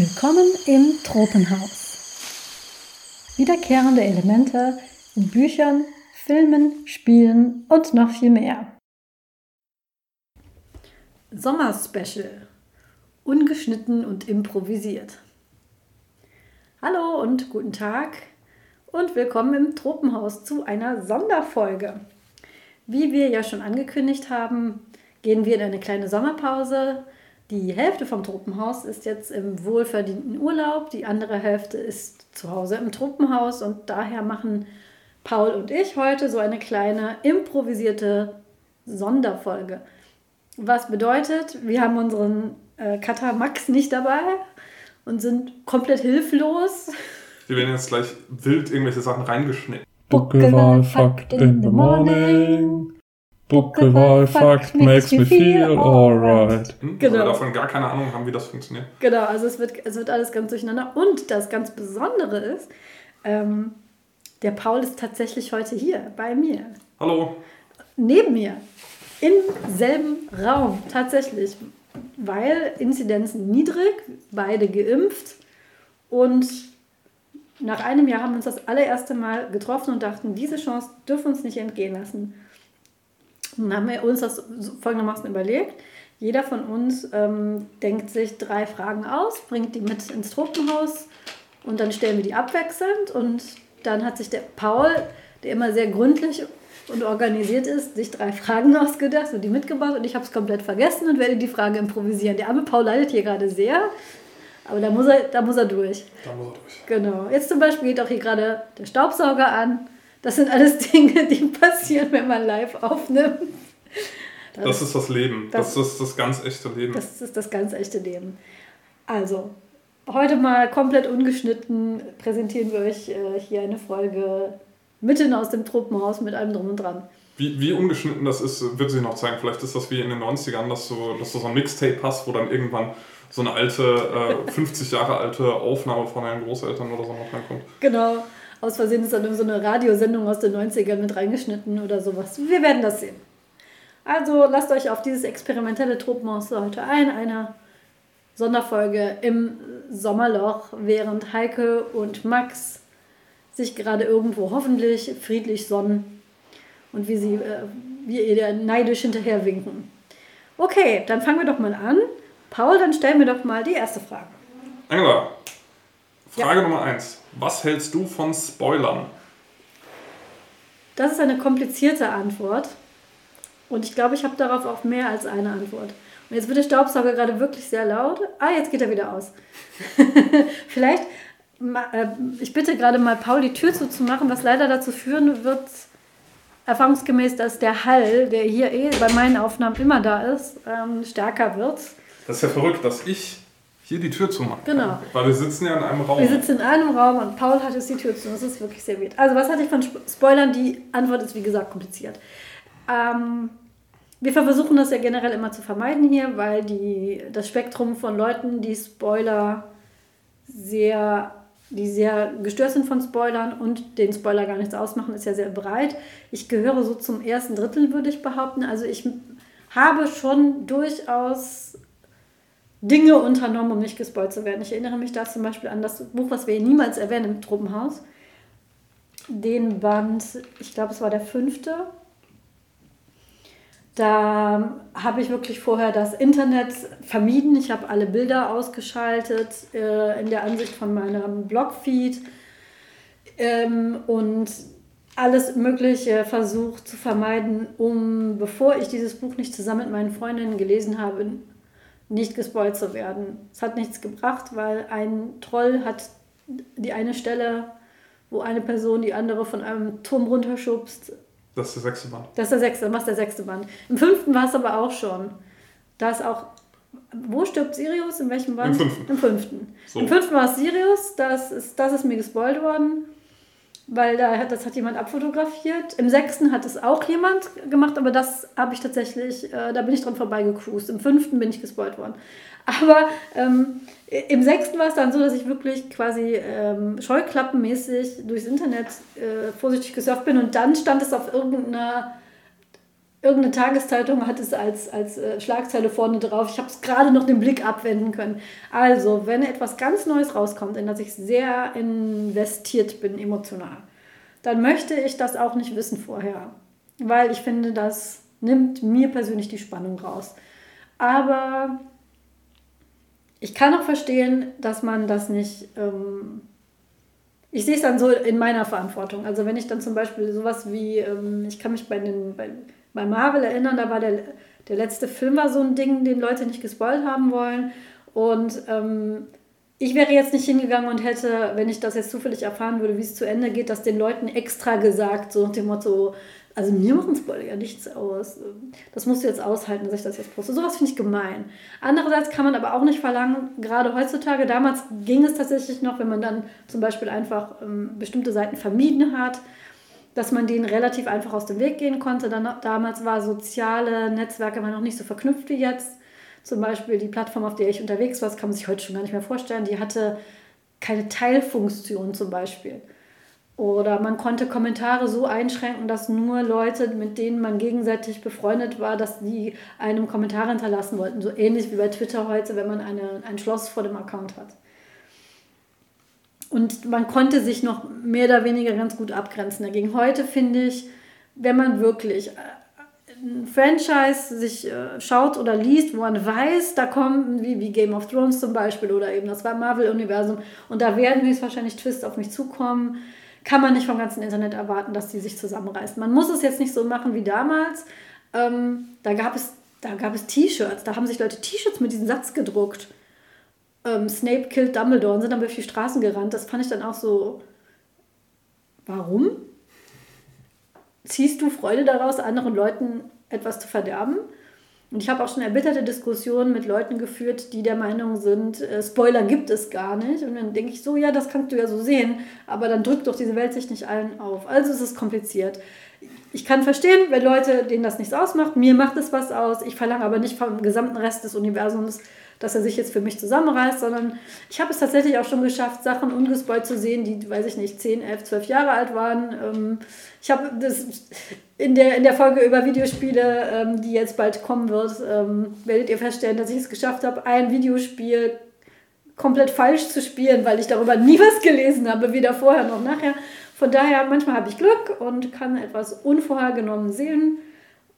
Willkommen im Tropenhaus. Wiederkehrende Elemente in Büchern, Filmen, Spielen und noch viel mehr. Sommerspecial. Ungeschnitten und improvisiert. Hallo und guten Tag und willkommen im Tropenhaus zu einer Sonderfolge. Wie wir ja schon angekündigt haben, gehen wir in eine kleine Sommerpause die Hälfte vom Truppenhaus ist jetzt im wohlverdienten Urlaub, die andere Hälfte ist zu Hause im Truppenhaus und daher machen Paul und ich heute so eine kleine improvisierte Sonderfolge. Was bedeutet, wir haben unseren äh, Cutter Max nicht dabei und sind komplett hilflos. Wir werden jetzt gleich wild irgendwelche Sachen reingeschnitten. Buckelwahl Fakt in the morning. Buckelwahl-Fakt makes me feel alright. Hm? Genau. Weil wir davon gar keine Ahnung haben, wie das funktioniert. Genau, also es wird, es wird alles ganz durcheinander. Und das ganz Besondere ist, ähm, der Paul ist tatsächlich heute hier bei mir. Hallo. Neben mir. Im selben Raum, tatsächlich. Weil Inzidenzen niedrig, beide geimpft. Und nach einem Jahr haben wir uns das allererste Mal getroffen und dachten, diese Chance dürfen uns nicht entgehen lassen. Dann haben wir uns das folgendermaßen überlegt. Jeder von uns ähm, denkt sich drei Fragen aus, bringt die mit ins Tropenhaus und dann stellen wir die abwechselnd. Und dann hat sich der Paul, der immer sehr gründlich und organisiert ist, sich drei Fragen ausgedacht und die mitgebracht und ich habe es komplett vergessen und werde die Frage improvisieren. Der arme Paul leidet hier gerade sehr, aber da muss er, da muss er durch. Da muss er durch. Genau. Jetzt zum Beispiel geht auch hier gerade der Staubsauger an. Das sind alles Dinge, die passieren, wenn man live aufnimmt. Das, das ist das Leben. Das, das, ist das ganz echte Leben. Das ist das ganz echte Leben. Also, heute mal komplett ungeschnitten präsentieren wir euch äh, hier eine Folge mitten aus dem Truppenhaus mit allem drum und dran. Wie, wie ungeschnitten das ist, wird sich noch zeigen. Vielleicht ist das wie in den 90ern, dass du, dass du so ein Mixtape hast, wo dann irgendwann so eine alte, äh, 50 Jahre alte Aufnahme von deinen Großeltern oder so noch reinkommt. Genau aus Versehen ist dann so eine Radiosendung aus den 90ern mit reingeschnitten oder sowas. Wir werden das sehen. Also lasst euch auf dieses experimentelle Tropenmonster heute ein. Eine Sonderfolge im Sommerloch, während Heike und Max sich gerade irgendwo hoffentlich friedlich sonnen und wie sie äh, wie ihr neidisch hinterher winken. Okay, dann fangen wir doch mal an. Paul, dann stellen wir doch mal die erste Frage. Angela, Frage ja. Nummer eins. Was hältst du von Spoilern? Das ist eine komplizierte Antwort. Und ich glaube, ich habe darauf auch mehr als eine Antwort. Und jetzt wird der Staubsauger gerade wirklich sehr laut. Ah, jetzt geht er wieder aus. Vielleicht, äh, ich bitte gerade mal Paul, die Tür zuzumachen, was leider dazu führen wird, erfahrungsgemäß, dass der Hall, der hier eh bei meinen Aufnahmen immer da ist, ähm, stärker wird. Das ist ja verrückt, dass ich hier die Tür zumachen. Genau. Weil wir sitzen ja in einem Raum. Wir sitzen in einem Raum und Paul hat jetzt die Tür zu. Das ist wirklich sehr weird. Also, was hatte ich von Spoilern? Die Antwort ist, wie gesagt, kompliziert. Ähm, wir versuchen das ja generell immer zu vermeiden hier, weil die, das Spektrum von Leuten, die Spoiler sehr, die sehr gestört sind von Spoilern und den Spoiler gar nichts ausmachen, ist ja sehr breit. Ich gehöre so zum ersten Drittel, würde ich behaupten. Also ich habe schon durchaus Dinge unternommen, um nicht gespoilt zu werden. Ich erinnere mich da zum Beispiel an das Buch, was wir niemals erwähnen im Truppenhaus. Den Band, ich glaube, es war der fünfte. Da habe ich wirklich vorher das Internet vermieden. Ich habe alle Bilder ausgeschaltet äh, in der Ansicht von meinem Blogfeed ähm, und alles Mögliche versucht zu vermeiden, um, bevor ich dieses Buch nicht zusammen mit meinen Freundinnen gelesen habe, nicht gespoilt zu werden. Es hat nichts gebracht, weil ein Troll hat die eine Stelle, wo eine Person die andere von einem Turm runterschubst. Das ist der sechste Band. Das ist der sechste, was der sechste Band. Im fünften war es aber auch schon. Da ist auch. Wo stirbt Sirius? In welchem Band? Im fünften. Im fünften. So. Im fünften war es Sirius, das ist, das ist mir gespoilt worden weil da hat, das hat jemand abfotografiert. Im sechsten hat es auch jemand gemacht, aber das habe ich tatsächlich, äh, da bin ich dran vorbeigecruised. Im fünften bin ich gespoilt worden. Aber ähm, im sechsten war es dann so, dass ich wirklich quasi ähm, scheuklappenmäßig durchs Internet äh, vorsichtig gesurft bin und dann stand es auf irgendeiner irgendeine Tageszeitung hat es als, als äh, Schlagzeile vorne drauf. Ich habe es gerade noch den Blick abwenden können. Also, wenn etwas ganz Neues rauskommt, in das ich sehr investiert bin, emotional, dann möchte ich das auch nicht wissen vorher. Weil ich finde, das nimmt mir persönlich die Spannung raus. Aber ich kann auch verstehen, dass man das nicht. Ähm, ich sehe es dann so in meiner Verantwortung. Also wenn ich dann zum Beispiel sowas wie, ähm, ich kann mich bei den bei, bei Marvel erinnern, da war der, der letzte Film war so ein Ding, den Leute nicht gespoilt haben wollen. Und ähm, ich wäre jetzt nicht hingegangen und hätte, wenn ich das jetzt zufällig erfahren würde, wie es zu Ende geht, das den Leuten extra gesagt, so nach dem Motto, also mir machen Spoiler ja nichts aus. Das musst du jetzt aushalten, dass ich das jetzt poste. Sowas finde ich gemein. Andererseits kann man aber auch nicht verlangen, gerade heutzutage, damals ging es tatsächlich noch, wenn man dann zum Beispiel einfach ähm, bestimmte Seiten vermieden hat, dass man denen relativ einfach aus dem Weg gehen konnte. Dann, damals war soziale Netzwerke noch nicht so verknüpft wie jetzt. Zum Beispiel die Plattform, auf der ich unterwegs war, das kann man sich heute schon gar nicht mehr vorstellen, die hatte keine Teilfunktion zum Beispiel. Oder man konnte Kommentare so einschränken, dass nur Leute, mit denen man gegenseitig befreundet war, dass die einem Kommentar hinterlassen wollten. So ähnlich wie bei Twitter heute, wenn man eine, ein Schloss vor dem Account hat. Und man konnte sich noch mehr oder weniger ganz gut abgrenzen dagegen. Heute finde ich, wenn man wirklich äh, ein Franchise sich äh, schaut oder liest, wo man weiß, da kommen, wie, wie Game of Thrones zum Beispiel oder eben das Marvel-Universum und da werden höchstwahrscheinlich Twists auf mich zukommen, kann man nicht vom ganzen Internet erwarten, dass die sich zusammenreißen. Man muss es jetzt nicht so machen wie damals. Ähm, da gab es, da gab es T-Shirts, da haben sich Leute T-Shirts mit diesem Satz gedruckt ähm, Snape killt Dumbledore und sind dann durch die Straßen gerannt. Das fand ich dann auch so, warum? Ziehst du Freude daraus, anderen Leuten etwas zu verderben? Und ich habe auch schon erbitterte Diskussionen mit Leuten geführt, die der Meinung sind, äh, Spoiler gibt es gar nicht. Und dann denke ich so, ja, das kannst du ja so sehen, aber dann drückt doch diese Welt sich nicht allen auf. Also es ist kompliziert. Ich kann verstehen, wenn Leute, denen das nichts ausmacht, mir macht es was aus. Ich verlange aber nicht vom gesamten Rest des Universums, dass er sich jetzt für mich zusammenreißt, sondern ich habe es tatsächlich auch schon geschafft, Sachen ungespoilt zu sehen, die, weiß ich nicht, 10, 11, 12 Jahre alt waren. Ähm, ich habe das in der, in der Folge über Videospiele, ähm, die jetzt bald kommen wird, ähm, werdet ihr feststellen, dass ich es geschafft habe, ein Videospiel komplett falsch zu spielen, weil ich darüber nie was gelesen habe, weder vorher noch nachher. Von daher, manchmal habe ich Glück und kann etwas unvorhergenommen sehen.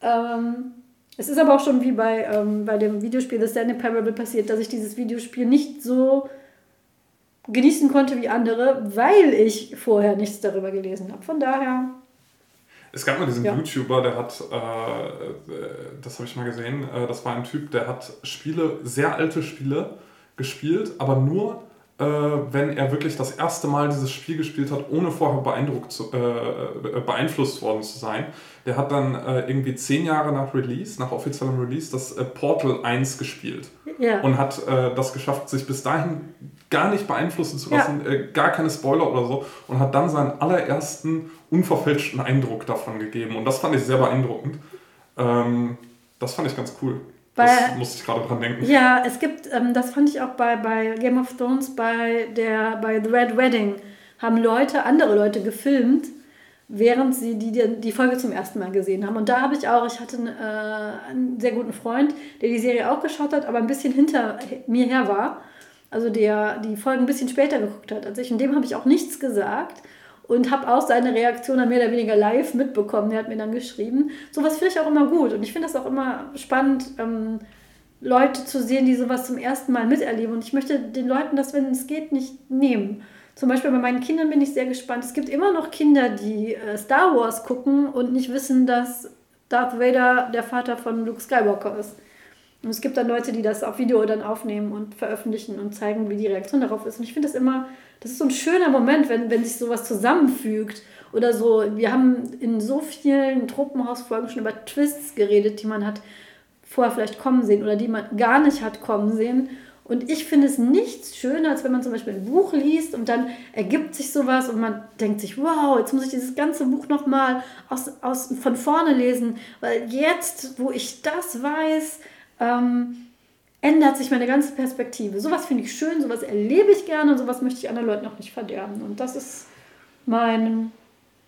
Ähm, es ist aber auch schon wie bei, ähm, bei dem Videospiel The Stanley Parable passiert, dass ich dieses Videospiel nicht so genießen konnte wie andere, weil ich vorher nichts darüber gelesen habe. Von daher. Es gab mal diesen ja. YouTuber, der hat, äh, äh das habe ich mal gesehen, äh, das war ein Typ, der hat Spiele, sehr alte Spiele gespielt, aber nur äh, wenn er wirklich das erste Mal dieses Spiel gespielt hat, ohne vorher beeindruckt zu, äh, beeinflusst worden zu sein. Der hat dann äh, irgendwie zehn Jahre nach Release, nach offiziellem Release, das äh, Portal 1 gespielt. Ja. Und hat äh, das geschafft, sich bis dahin gar nicht beeinflussen zu lassen, ja. Äh, gar keine Spoiler oder so. Und hat dann seinen allerersten unverfälschten Eindruck davon gegeben. Und das fand ich sehr beeindruckend. Ähm, das fand ich ganz cool. Bei, das musste ich gerade dran denken. Ja, es gibt, ähm, das fand ich auch bei, bei Game of Thrones, bei, der, bei The Red Wedding, haben Leute, andere Leute gefilmt, während sie die, die Folge zum ersten Mal gesehen haben. Und da habe ich auch, ich hatte einen, äh, einen sehr guten Freund, der die Serie auch geschaut hat, aber ein bisschen hinter mir her war. Also der die Folgen ein bisschen später geguckt hat als ich. Und dem habe ich auch nichts gesagt und habe auch seine Reaktion dann mehr oder weniger live mitbekommen. Der hat mir dann geschrieben. Sowas finde ich auch immer gut und ich finde das auch immer spannend, ähm, Leute zu sehen, die sowas zum ersten Mal miterleben. Und ich möchte den Leuten das, wenn es geht, nicht nehmen. Zum Beispiel bei meinen Kindern bin ich sehr gespannt. Es gibt immer noch Kinder, die äh, Star Wars gucken und nicht wissen, dass Darth Vader der Vater von Luke Skywalker ist. Und es gibt dann Leute, die das auf Video dann aufnehmen und veröffentlichen und zeigen, wie die Reaktion darauf ist. Und ich finde das immer das ist so ein schöner Moment, wenn, wenn sich sowas zusammenfügt. Oder so, wir haben in so vielen Truppenhausfolgen schon über Twists geredet, die man hat vorher vielleicht kommen sehen oder die man gar nicht hat kommen sehen. Und ich finde es nichts schöner, als wenn man zum Beispiel ein Buch liest und dann ergibt sich sowas und man denkt sich, wow, jetzt muss ich dieses ganze Buch nochmal aus, aus, von vorne lesen, weil jetzt, wo ich das weiß, ähm, ändert sich meine ganze Perspektive. Sowas finde ich schön, sowas erlebe ich gerne und sowas möchte ich anderen Leuten auch nicht verderben. Und das ist mein,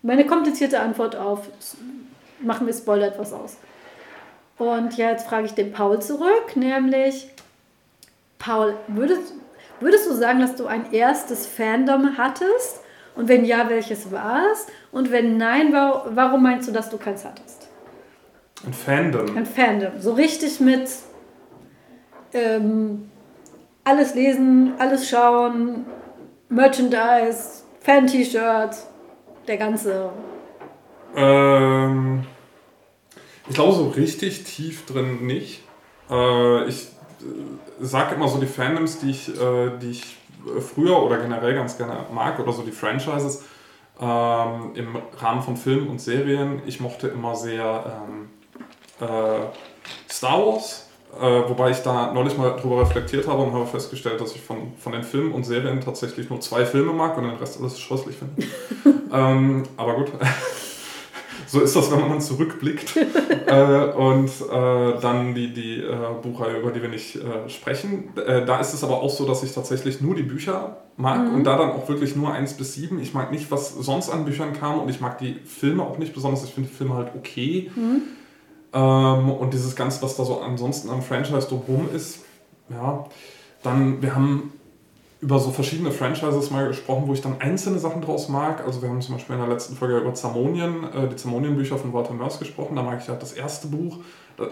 meine komplizierte Antwort auf, machen wir Spoiler etwas aus. Und jetzt frage ich den Paul zurück, nämlich, Paul, würdest, würdest du sagen, dass du ein erstes Fandom hattest? Und wenn ja, welches war es? Und wenn nein, warum meinst du, dass du keins hattest? Ein Fandom? Ein Fandom. So richtig mit ähm, alles lesen, alles schauen, Merchandise, Fan-T-Shirts, der ganze. Ähm, ich glaube, so richtig tief drin nicht. Äh, ich sage immer so die Fandoms, die ich, äh, die ich früher oder generell ganz gerne mag, oder so die Franchises ähm, im Rahmen von Filmen und Serien. Ich mochte immer sehr ähm, äh, Star Wars, äh, wobei ich da neulich mal drüber reflektiert habe und habe festgestellt, dass ich von, von den Filmen und Serien tatsächlich nur zwei Filme mag und den Rest alles scheußlich finde. ähm, aber gut. So ist das, wenn man zurückblickt. äh, und äh, dann die, die äh, Buchreihe, über die wir nicht äh, sprechen. Äh, da ist es aber auch so, dass ich tatsächlich nur die Bücher mag mhm. und da dann auch wirklich nur 1 bis 7. Ich mag nicht, was sonst an Büchern kam und ich mag die Filme auch nicht besonders. Ich finde die Filme halt okay. Mhm. Ähm, und dieses Ganze, was da so ansonsten am Franchise drumherum ist, ja, dann, wir haben über so verschiedene Franchises mal gesprochen, wo ich dann einzelne Sachen draus mag. Also wir haben zum Beispiel in der letzten Folge über Zamonien, äh, die Zamonien-Bücher von Walter Mörs gesprochen. Da mag ich halt das erste Buch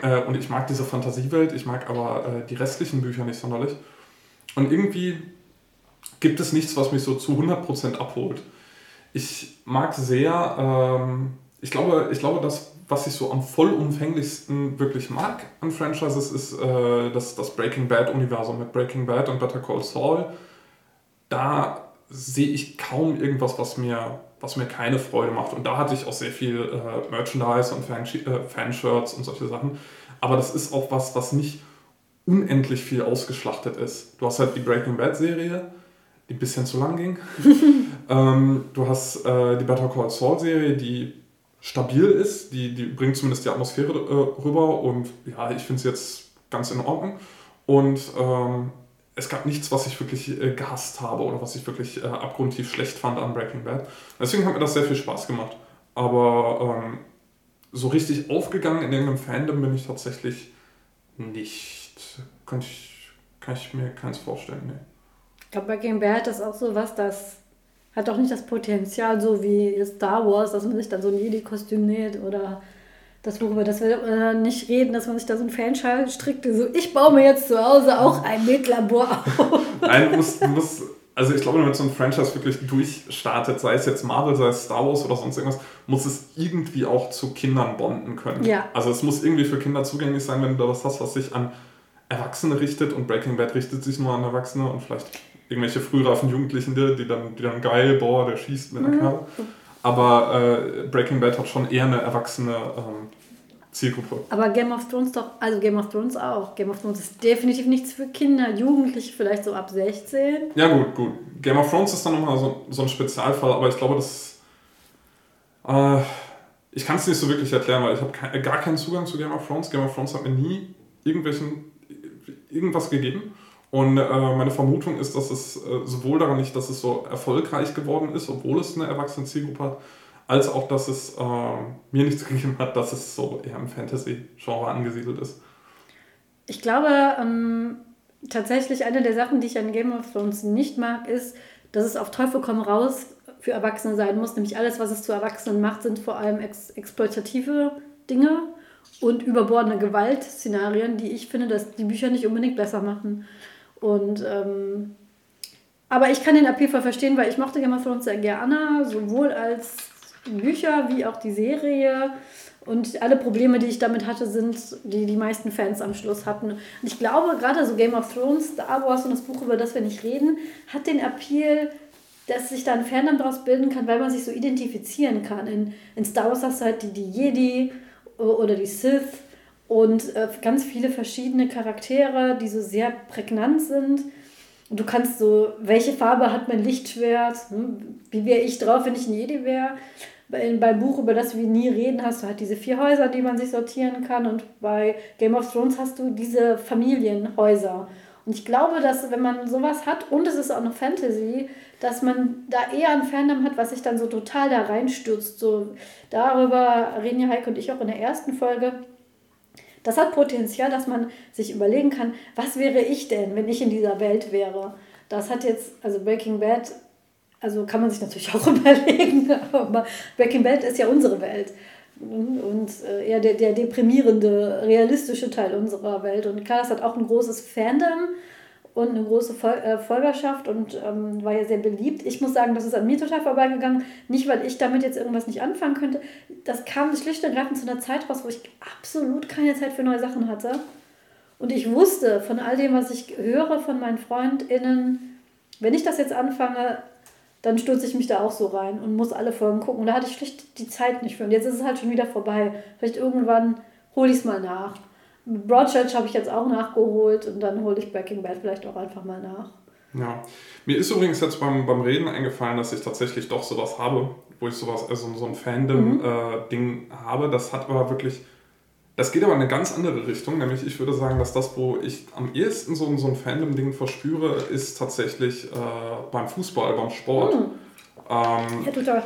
äh, und ich mag diese Fantasiewelt, ich mag aber äh, die restlichen Bücher nicht sonderlich. Und irgendwie gibt es nichts, was mich so zu 100% abholt. Ich mag sehr, ähm, ich, glaube, ich glaube, dass was ich so am vollumfänglichsten wirklich mag an Franchises, ist äh, das, das Breaking Bad-Universum mit Breaking Bad und Better Call Saul. Da sehe ich kaum irgendwas, was mir, was mir keine Freude macht. Und da hatte ich auch sehr viel äh, Merchandise und Fan äh, Fanshirts und solche Sachen. Aber das ist auch was, was nicht unendlich viel ausgeschlachtet ist. Du hast halt die Breaking Bad-Serie, die ein bisschen zu lang ging. ähm, du hast äh, die Better Call Saul-Serie, die stabil ist. Die, die bringt zumindest die Atmosphäre äh, rüber und ja, ich finde es jetzt ganz in Ordnung. Und ähm, es gab nichts, was ich wirklich äh, gehasst habe oder was ich wirklich äh, abgrundtief schlecht fand an Breaking Bad. Deswegen hat mir das sehr viel Spaß gemacht. Aber ähm, so richtig aufgegangen in irgendeinem Fandom bin ich tatsächlich nicht. Kann ich, kann ich mir keins vorstellen, nee. Ich glaube, Breaking Bad ist auch so was, das hat auch nicht das Potenzial, so wie Star Wars, dass man sich dann so ein Jedi-Kostüm näht oder das, worüber das wir äh, nicht reden, dass man sich da so ein Fanschal strickt. So, ich baue mir jetzt zu Hause auch ein Mitlabor auf. Nein, du musst, du musst, also ich glaube, wenn so ein Franchise wirklich durchstartet, sei es jetzt Marvel, sei es Star Wars oder sonst irgendwas, muss es irgendwie auch zu Kindern bonden können. Ja. Also es muss irgendwie für Kinder zugänglich sein, wenn du da was hast, was sich an Erwachsene richtet und Breaking Bad richtet sich nur an Erwachsene und vielleicht irgendwelche frühreifen Jugendlichen, die dann, die dann geil, boah, der schießt mit einer mhm. Knarre. Aber äh, Breaking Bad hat schon eher eine erwachsene ähm, Zielgruppe. Aber Game of Thrones doch, also Game of Thrones auch. Game of Thrones ist definitiv nichts für Kinder, Jugendliche vielleicht so ab 16. Ja, gut, gut. Game of Thrones ist dann nochmal so, so ein Spezialfall, aber ich glaube, das. Äh, ich kann es nicht so wirklich erklären, weil ich habe ke gar keinen Zugang zu Game of Thrones. Game of Thrones hat mir nie irgendwelchen irgendwas gegeben. Und äh, meine Vermutung ist, dass es äh, sowohl daran nicht, dass es so erfolgreich geworden ist, obwohl es eine erwachsene Zielgruppe hat, als auch, dass es äh, mir nichts gegeben hat, dass es so eher im Fantasy-Genre angesiedelt ist. Ich glaube, ähm, tatsächlich eine der Sachen, die ich an Game of Thrones nicht mag, ist, dass es auf Teufel komm raus für Erwachsene sein muss. Nämlich alles, was es zu Erwachsenen macht, sind vor allem ex exploitative Dinge und überbordene Gewaltszenarien, die ich finde, dass die Bücher nicht unbedingt besser machen. Und ähm, aber ich kann den Appeal voll verstehen, weil ich mochte Game of Thrones sehr gerne, sowohl als Bücher wie auch die Serie. Und alle Probleme, die ich damit hatte, sind, die die meisten Fans am Schluss hatten. Und ich glaube, gerade so Game of Thrones, Star Wars und das Buch, über das wir nicht reden, hat den Appeal, dass sich da ein Fandom daraus bilden kann, weil man sich so identifizieren kann. In, in Star Wars hast du halt die, die Jedi oder die Sith und äh, ganz viele verschiedene Charaktere, die so sehr prägnant sind. Und du kannst so, welche Farbe hat mein Lichtschwert? Hm? Wie wäre ich drauf, wenn ich ein Jedi wäre? Bei, beim Buch, über das wir nie reden, hast du halt diese vier Häuser, die man sich sortieren kann. Und bei Game of Thrones hast du diese Familienhäuser. Und ich glaube, dass wenn man sowas hat und es ist auch noch Fantasy, dass man da eher ein Fandom hat, was sich dann so total da reinstürzt. So darüber reden ja Heike und ich auch in der ersten Folge Das hat Potenzial, dass man sich überlegen kann, was wäre ich denn, wenn ich in dieser Welt wäre. Das hat jetzt, also Breaking Bad, also kann man sich natürlich auch überlegen, aber Breaking Bad ist ja unsere Welt. Und äh, eher der, der deprimierende, realistische Teil unserer Welt. Und klar, das hat auch ein großes Fandom und eine große äh, Folgerschaft und ähm, war ja sehr beliebt. Ich muss sagen, das ist an mir total vorbeigegangen. Nicht, weil ich damit jetzt irgendwas nicht anfangen könnte. Das kam schlicht und ergreifend zu einer Zeit raus, wo ich absolut keine Zeit für neue Sachen hatte. Und ich wusste von all dem, was ich höre von meinen FreundInnen, wenn ich das jetzt anfange, dann stürze ich mich da auch so rein und muss alle Folgen gucken. Und da hatte ich schlicht die Zeit nicht für. Und jetzt ist es halt schon wieder vorbei. Vielleicht irgendwann hole ich es mal nach. Broadchurch habe ich jetzt auch nachgeholt und dann hole ich Breaking Bad vielleicht auch einfach mal nach. Ja, mir ist übrigens jetzt beim, beim Reden eingefallen, dass ich tatsächlich doch sowas habe, wo ich sowas, also so ein Fandom-Ding mhm. äh, habe. Das hat aber wirklich, das geht aber in eine ganz andere Richtung, nämlich ich würde sagen, dass das, wo ich am ehesten so, so ein Fandom-Ding verspüre, ist tatsächlich äh, beim Fußball, beim Sport. Mhm. Ähm, ja, total.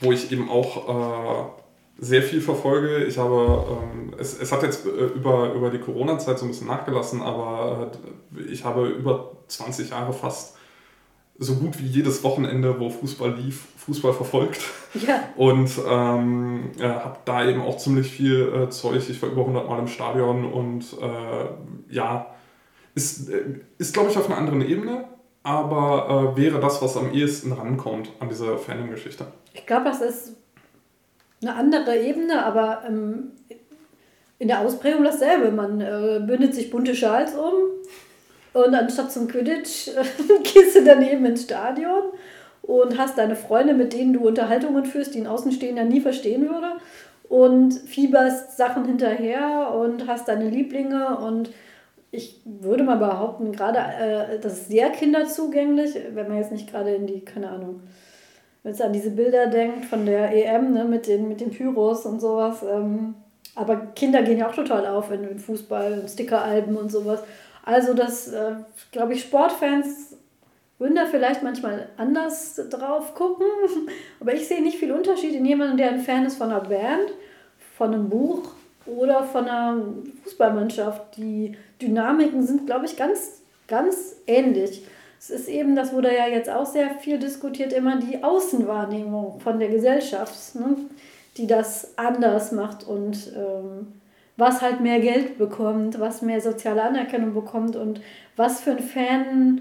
Wo ich eben auch äh, sehr viel verfolge. Ich habe, ähm, es, es hat jetzt äh, über, über die Corona-Zeit so ein bisschen nachgelassen, aber äh, ich habe über 20 Jahre fast so gut wie jedes Wochenende, wo Fußball lief, Fußball verfolgt. Ja. Und ähm, äh, habe da eben auch ziemlich viel äh, Zeug. Ich war über 100 Mal im Stadion und äh, ja, ist, äh, ist glaube ich, auf einer anderen Ebene, aber wäre das, was am ehesten rankommt an diese Fandom-Geschichte. Ich glaube, das ist eine andere Ebene, aber ähm, in der Ausprägung dasselbe. Man äh, bündet sich bunte Schals um und anstatt zum Quidditch äh, gehst du daneben ins Stadion und hast deine Freunde, mit denen du Unterhaltungen führst, die ein Außenstehender nie verstehen würde und fieberst Sachen hinterher und hast deine Lieblinge und ich würde mal behaupten, gerade äh, das ist sehr kinderzugänglich, wenn man jetzt nicht gerade in die, keine Ahnung, wenn es an diese Bilder denkt von der EM ne, mit, den, mit den Pyros und sowas. Ähm, aber Kinder gehen ja auch total auf in, in Fußball, in Stickeralben und sowas. Also das, äh, glaube ich, Sportfans würden da vielleicht manchmal anders drauf gucken. Aber ich sehe nicht viel Unterschied in jemandem, der ein Fan ist von einer Band, von einem Buch oder von einer Fußballmannschaft. Die Dynamiken sind, glaube ich, ganz, ganz ähnlich es ist eben, das wurde ja jetzt auch sehr viel diskutiert, immer die Außenwahrnehmung von der Gesellschaft, ne? die das anders macht und ähm, was halt mehr Geld bekommt, was mehr soziale Anerkennung bekommt und was für ein Fan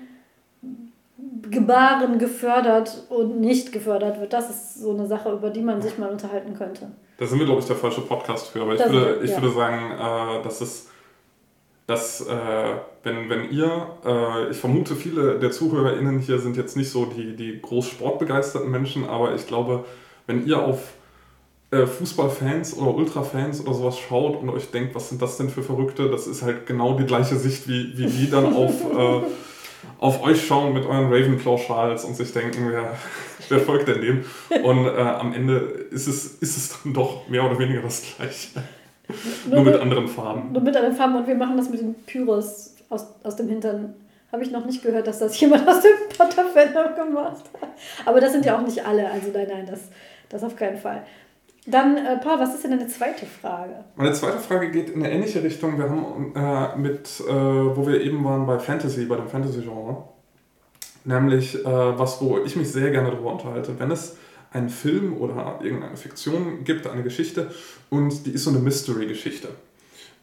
Gebaren gefördert und nicht gefördert wird. Das ist so eine Sache, über die man sich mal unterhalten könnte. Da sind wir, glaube ich, der falsche Podcast für. Aber ich, würde, ich ja. würde sagen, äh, dass es dass äh, wenn, wenn ihr, äh, ich vermute, viele der ZuhörerInnen hier sind jetzt nicht so die, die groß sportbegeisterten Menschen, aber ich glaube, wenn ihr auf äh, Fußballfans oder Ultrafans oder sowas schaut und euch denkt, was sind das denn für Verrückte, das ist halt genau die gleiche Sicht, wie, wie die dann auf, äh, auf euch schauen mit euren Ravenclaw-Schals und sich denken, wer, wer folgt denn dem? Und äh, am Ende ist es, ist es dann doch mehr oder weniger das Gleiche. Nur, mit, mit anderen Farben. Nur mit anderen Farben und wir machen das mit den Pyros aus, aus dem Hintern. Habe ich noch nicht gehört, dass das jemand aus dem Potter-Fandom gemacht hat. Aber das sind ja auch nicht alle, also nein, nein, das, das auf keinen Fall. Dann, äh, Paul, was ist denn deine zweite Frage? Meine zweite Frage geht in eine ähnliche Richtung. Wir haben äh, mit, äh, wo wir eben waren bei Fantasy, bei dem Fantasy-Genre, nämlich äh, was, wo ich mich sehr gerne darüber unterhalte. Wenn es einen Film oder irgendeine Fiktion gibt, eine Geschichte und die ist so eine Mystery-Geschichte.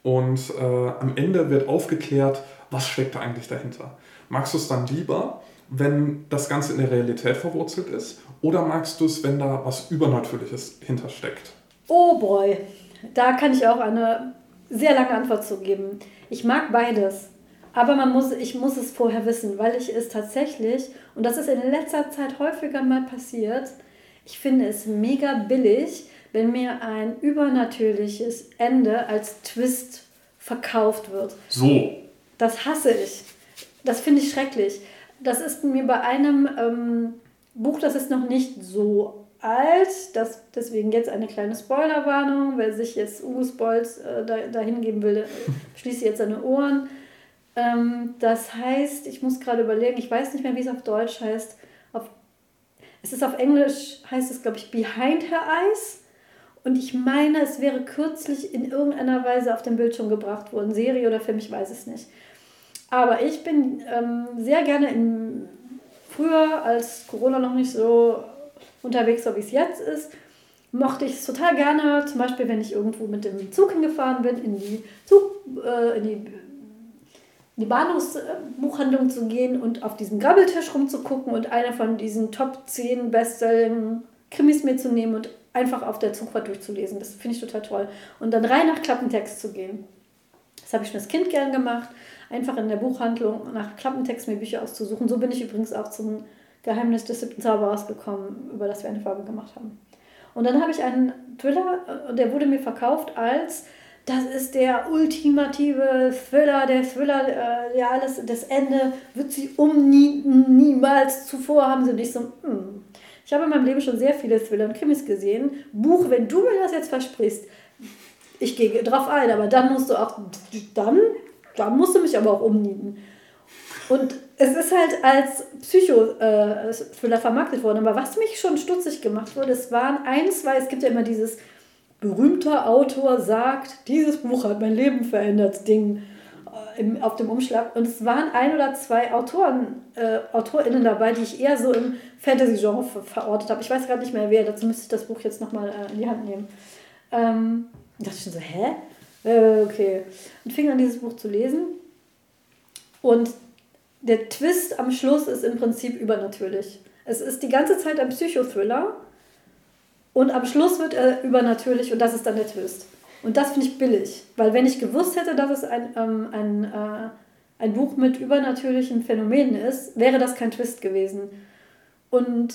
Und äh, am Ende wird aufgeklärt, was steckt da eigentlich dahinter. Magst du es dann lieber, wenn das Ganze in der Realität verwurzelt ist? Oder magst du es, wenn da was Übernatürliches hintersteckt? Oh boy, da kann ich auch eine sehr lange Antwort zu geben. Ich mag beides. Aber man muss, ich muss es vorher wissen, weil ich es tatsächlich, und das ist in letzter Zeit häufiger mal passiert, ich finde es mega billig, wenn mir ein übernatürliches Ende als Twist verkauft wird. So. Das hasse ich. Das finde ich schrecklich. Das ist mir bei einem ähm, Buch, das ist noch nicht so alt, das, deswegen jetzt eine kleine Spoilerwarnung. Wer sich jetzt ungespoilt äh, da, dahin geben will, schließe jetzt seine Ohren. Ähm, das heißt, ich muss gerade überlegen, ich weiß nicht mehr, wie es auf Deutsch heißt. Es ist auf Englisch, heißt es, glaube ich, Behind Her Eyes. Und ich meine, es wäre kürzlich in irgendeiner Weise auf den Bildschirm gebracht worden, Serie oder Film, ich weiß es nicht. Aber ich bin ähm, sehr gerne in, früher, als Corona noch nicht so unterwegs war, wie es jetzt ist, mochte ich es total gerne, zum Beispiel, wenn ich irgendwo mit dem Zug hingefahren bin, in die, Zug, äh, in die, in die Bahnhofsbuchhandlung zu gehen und auf diesem Grabbeltisch rumzugucken und einer von diesen Top 10 bestellenden Krimis mir zu nehmen und einfach auf der Zugfahrt durchzulesen. Das finde ich total toll. Und dann rein nach Klappentext zu gehen. Das habe ich schon als Kind gern gemacht. Einfach in der Buchhandlung nach Klappentext mir Bücher auszusuchen. So bin ich übrigens auch zum Geheimnis des siebten Zauberers gekommen, über das wir eine Folge gemacht haben. Und dann habe ich einen Thriller, äh, der wurde mir verkauft als, das ist der ultimative Thriller, der Thriller, äh, ja alles, das Ende wird sie umnieten, niemals zuvor haben sie nicht so, hm. Ich habe in meinem Leben schon sehr viele Thriller und Krimis gesehen. Buch, wenn du mir das jetzt versprichst, ich gehe drauf ein, aber dann musst du auch, dann, dann musst du mich aber auch umnieten. Und es ist halt als Psycho-Thriller äh, vermarktet worden. Aber was mich schon stutzig gemacht wurde, es waren ein, zwei, es gibt ja immer dieses berühmter Autor sagt, dieses Buch hat mein Leben verändert, Ding äh, im, auf dem Umschlag. Und es waren ein oder zwei Autoren, äh, AutorInnen dabei, die ich eher so im Fantasy-Genre ver verortet habe. Ich weiß gerade nicht mehr wer, dazu müsste ich das Buch jetzt nochmal äh, in die Hand nehmen. Ähm, da dachte ich schon so, hä? Äh, okay. Und fing an, dieses Buch zu lesen. Und der Twist am Schluss ist im Prinzip übernatürlich. Es ist die ganze Zeit ein Psychothriller und am Schluss wird er übernatürlich und das ist dann der Twist. Und das finde ich billig, weil wenn ich gewusst hätte, dass es ein, ähm, ein, äh, ein Buch mit übernatürlichen Phänomenen ist, wäre das kein Twist gewesen. Und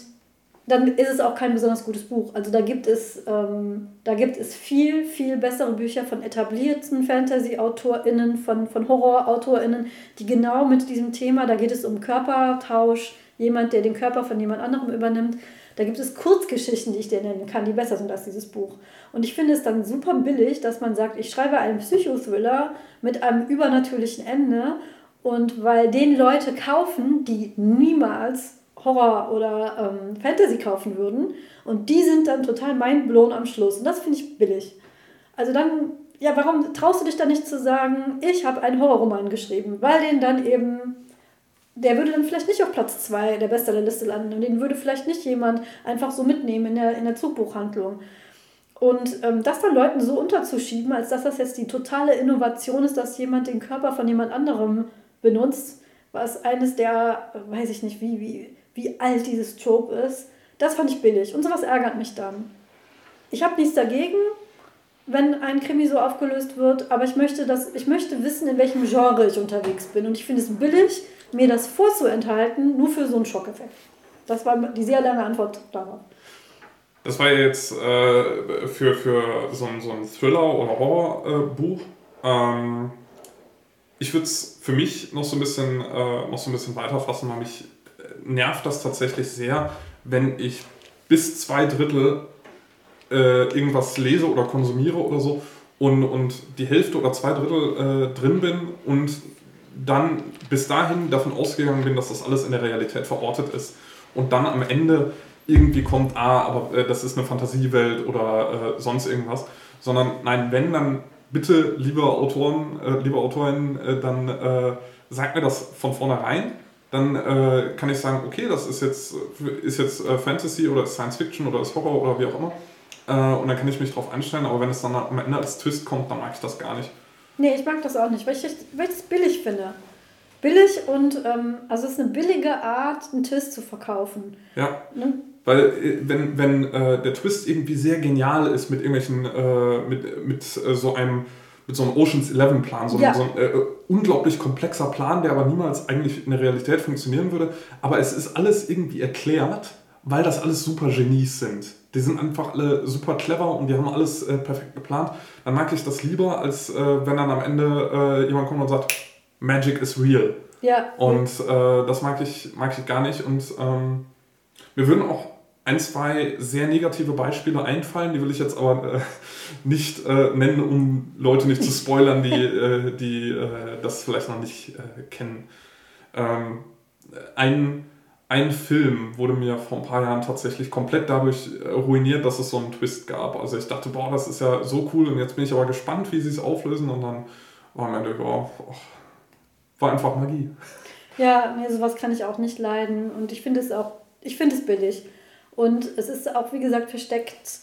dann ist es auch kein besonders gutes Buch. Also da gibt es, ähm, da gibt es viel, viel bessere Bücher von etablierten Fantasy-AutorInnen, von, von Horror-AutorInnen, die genau mit diesem Thema, da geht es um Körpertausch, jemand, der den Körper von jemand anderem übernimmt. Da gibt es Kurzgeschichten, die ich dir nennen kann, die besser sind als dieses Buch. Und ich finde es dann super billig, dass man sagt, ich schreibe einen Psychothriller mit einem übernatürlichen Ende und weil den Leute kaufen, die niemals Horror oder ähm, Fantasy kaufen würden. Und die sind dann total mindblown am Schluss. Und das finde ich billig. Also dann, ja, warum traust du dich dann nicht zu sagen, ich habe einen Horrorroman geschrieben? Weil den dann eben, der würde dann vielleicht nicht auf Platz 2 der Bestsellerliste landen. Und den würde vielleicht nicht jemand einfach so mitnehmen in der, in der Zugbuchhandlung. Und ähm, das dann Leuten so unterzuschieben, als dass das jetzt die totale Innovation ist, dass jemand den Körper von jemand anderem benutzt, was eines der, weiß ich nicht, wie, wie, wie alt dieses Trope ist. Das fand ich billig und sowas ärgert mich dann. Ich habe nichts dagegen, wenn ein Krimi so aufgelöst wird, aber ich möchte, das, ich möchte wissen, in welchem Genre ich unterwegs bin. Und ich finde es billig, mir das vorzuenthalten, nur für so einen Schockeffekt. Das war die sehr lange Antwort darauf. Das war jetzt äh, für, für so, ein, so ein Thriller- oder Horrorbuch. Äh, ähm, ich würde es für mich noch so ein bisschen, äh, noch so ein bisschen weiter fassen, weil mich nervt das tatsächlich sehr, wenn ich bis zwei Drittel äh, irgendwas lese oder konsumiere oder so und, und die Hälfte oder zwei Drittel äh, drin bin und dann bis dahin davon ausgegangen bin, dass das alles in der Realität verortet ist und dann am Ende irgendwie kommt, ah, aber äh, das ist eine Fantasiewelt oder äh, sonst irgendwas, sondern nein, wenn dann bitte, liebe Autoren, äh, liebe Autorinnen, äh, dann äh, sagt mir das von vornherein dann äh, kann ich sagen, okay, das ist jetzt, ist jetzt Fantasy oder Science Fiction oder ist Horror oder wie auch immer. Und dann kann ich mich darauf einstellen, aber wenn es dann am Ende als Twist kommt, dann mag ich das gar nicht. Nee, ich mag das auch nicht, weil ich, weil ich es billig finde. Billig und, ähm, also es ist eine billige Art, einen Twist zu verkaufen. Ja. Ne? Weil äh, wenn, wenn äh, der Twist irgendwie sehr genial ist mit irgendwelchen, äh, mit, mit so einem mit so einem Oceans 11 Plan, so, ja. so ein äh, unglaublich komplexer Plan, der aber niemals eigentlich in der Realität funktionieren würde. Aber es ist alles irgendwie erklärt, weil das alles super Genies sind. Die sind einfach alle super clever und die haben alles äh, perfekt geplant. Dann mag ich das lieber, als äh, wenn dann am Ende äh, jemand kommt und sagt, Magic is real. Ja. Und äh, das mag ich, mag ich gar nicht. Und ähm, mir würden auch ein, zwei sehr negative Beispiele einfallen, die will ich jetzt aber äh, nicht äh, nennen, um Leute nicht zu spoilern, die, äh, die äh, das vielleicht noch nicht äh, kennen. Ähm, ein, ein Film wurde mir vor ein paar Jahren tatsächlich komplett dadurch ruiniert, dass es so einen Twist gab. Also ich dachte, boah, das ist ja so cool und jetzt bin ich aber gespannt, wie sie es auflösen und dann war am Ende, oh, oh, war einfach Magie. Ja, nee, sowas kann ich auch nicht leiden und ich finde es auch, ich finde es billig. Und es ist auch, wie gesagt, versteckt.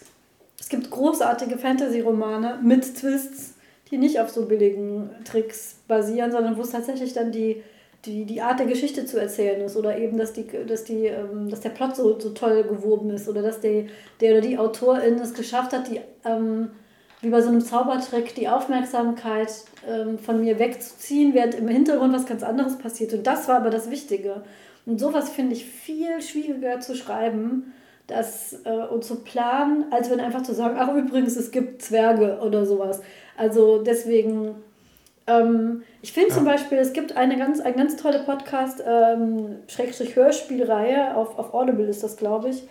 Es gibt großartige Fantasy-Romane mit Twists, die nicht auf so billigen Tricks basieren, sondern wo es tatsächlich dann die die, die Art der Geschichte zu erzählen ist oder eben, dass, die, dass, die, ähm, dass der Plot so, so toll gewoben ist oder dass die, der oder die Autorin es geschafft hat, die, ähm, wie bei so einem Zaubertrick, die Aufmerksamkeit ähm, von mir wegzuziehen, während im Hintergrund was ganz anderes passiert. Und das war aber das Wichtige. Und sowas finde ich viel schwieriger zu schreiben das, äh, und zu planen, als wenn einfach zu sagen, ach übrigens, es gibt Zwerge oder sowas. Also deswegen ähm, ich finde ja. zum Beispiel, es gibt eine ganz, eine ganz tolle Podcast, ähm, Schrägstrich Hörspielreihe, auf, auf Audible ist das, glaube ich.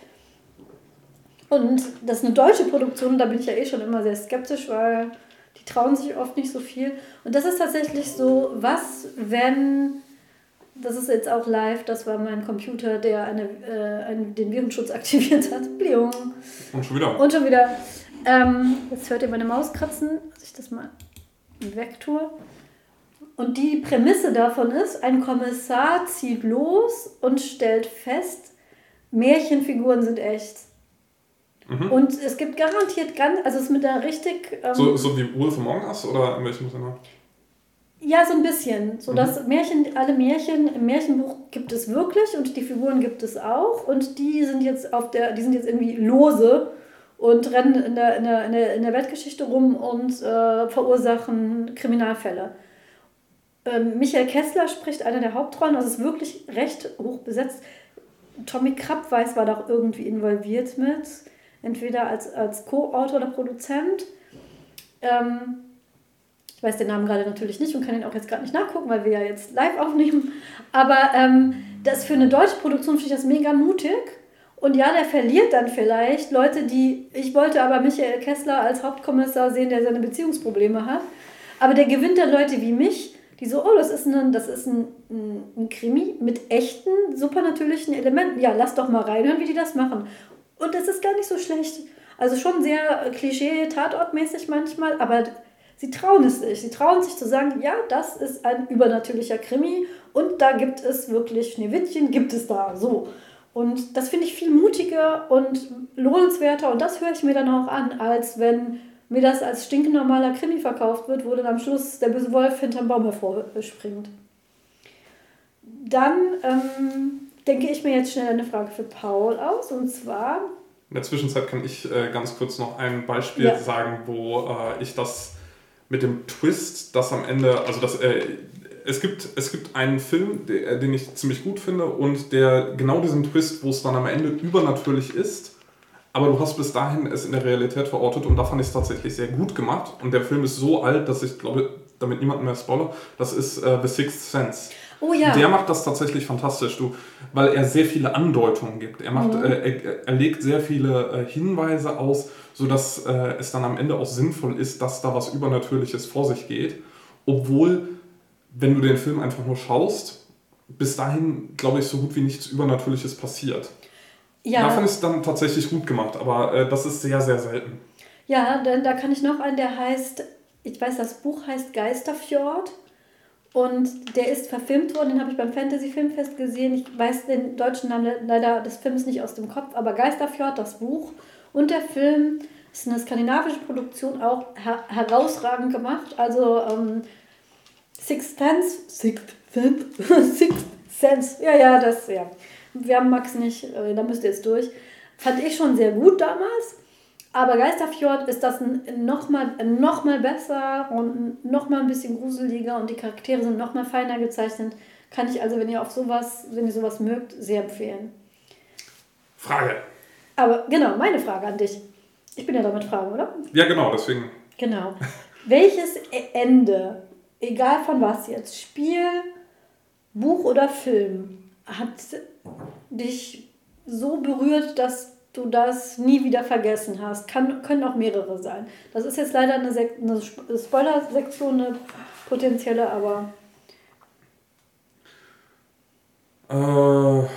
Und das ist eine deutsche Produktion, da bin ich ja eh schon immer sehr skeptisch, weil die trauen sich oft nicht so viel. Und das ist tatsächlich so, was, wenn, das ist jetzt auch live, das war mein Computer, der eine, äh, einen, den Virenschutz aktiviert hat. Bliung. Und schon wieder. Und schon wieder. Ähm, jetzt hört ihr meine Maus kratzen, dass ich das mal wegtue. Und die Prämisse davon ist, ein Kommissar zieht los und stellt fest, Märchenfiguren sind echt. Mhm. Und es gibt garantiert ganz, also es ist mit der richtig. Ähm, so, so wie Wolf Among Us oder in welchem Sinne? Ja, so ein bisschen. So mhm. dass Märchen, alle Märchen im Märchenbuch gibt es wirklich und die Figuren gibt es auch. Und die sind jetzt auf der, die sind jetzt irgendwie lose und rennen in der, in der, in der, in der Weltgeschichte rum und äh, verursachen Kriminalfälle. Ähm, Michael Kessler spricht eine der Hauptrollen, also ist wirklich recht hoch besetzt. Tommy Krabweis war da auch irgendwie involviert mit, entweder als, als Co-Autor oder Produzent. Ähm, ich weiß den Namen gerade natürlich nicht und kann ihn auch jetzt gerade nicht nachgucken, weil wir ja jetzt live aufnehmen. Aber ähm, das für eine deutsche Produktion finde ich das mega mutig. Und ja, der verliert dann vielleicht Leute, die. Ich wollte aber Michael Kessler als Hauptkommissar sehen, der seine Beziehungsprobleme hat. Aber der gewinnt dann Leute wie mich, die so, oh, das ist ein, das ist ein, ein, ein Krimi mit echten, supernatürlichen Elementen. Ja, lass doch mal reinhören, wie die das machen. Und das ist gar nicht so schlecht. Also schon sehr Klischee-Tatortmäßig manchmal, aber sie trauen es sich. Sie trauen sich zu sagen, ja, das ist ein übernatürlicher Krimi und da gibt es wirklich Schneewittchen, gibt es da so. Und das finde ich viel mutiger und lohnenswerter und das höre ich mir dann auch an, als wenn mir das als stinknormaler Krimi verkauft wird, wo dann am Schluss der böse Wolf hinterm Baum hervorspringt. Dann ähm, denke ich mir jetzt schnell eine Frage für Paul aus und zwar. In der Zwischenzeit kann ich äh, ganz kurz noch ein Beispiel ja. sagen, wo äh, ich das mit dem Twist, das am Ende, also das, äh, es, gibt, es gibt einen Film, der, den ich ziemlich gut finde und der genau diesen Twist, wo es dann am Ende übernatürlich ist, aber du hast bis dahin es in der Realität verortet und da fand ich es tatsächlich sehr gut gemacht. Und der Film ist so alt, dass ich glaube, damit niemand mehr spoiler, das ist äh, The Sixth Sense. Oh ja. Der macht das tatsächlich fantastisch, du, weil er sehr viele Andeutungen gibt. Er, macht, mhm. äh, er, er, legt sehr viele äh, Hinweise aus, sodass äh, es dann am Ende auch sinnvoll ist, dass da was Übernatürliches vor sich geht. Obwohl, wenn du den Film einfach nur schaust, bis dahin, glaube ich, so gut wie nichts Übernatürliches passiert. Ja. Davon ist dann tatsächlich gut gemacht, aber äh, das ist sehr, sehr selten. Ja, denn da kann ich noch einen, der heißt, ich weiß, das Buch heißt Geisterfjord. Und der ist verfilmt worden, den habe ich beim Fantasy Filmfest gesehen. Ich weiß den deutschen Namen leider des Films nicht aus dem Kopf, aber Geisterfjord, das Buch und der Film ist eine skandinavische Produktion, auch her herausragend gemacht. Also ähm, Sixth Sense, Sixth Sense, Sixth Sense, ja, ja, das, ja wir haben Max nicht, äh, da müsst ihr jetzt durch. Fand ich schon sehr gut damals. Aber Geisterfjord ist das nochmal noch mal besser und nochmal ein bisschen gruseliger und die Charaktere sind nochmal feiner gezeichnet. Kann ich also, wenn ihr auf sowas, wenn ihr sowas mögt, sehr empfehlen. Frage. Aber genau, meine Frage an dich. Ich bin ja damit Fragen, oder? Ja, genau, deswegen. Genau. Welches Ende, egal von was jetzt, Spiel, Buch oder Film, hat dich so berührt, dass du das nie wieder vergessen hast. Kann, können auch mehrere sein. Das ist jetzt leider eine, eine Spoiler-Sektion, eine potenzielle, aber. Äh,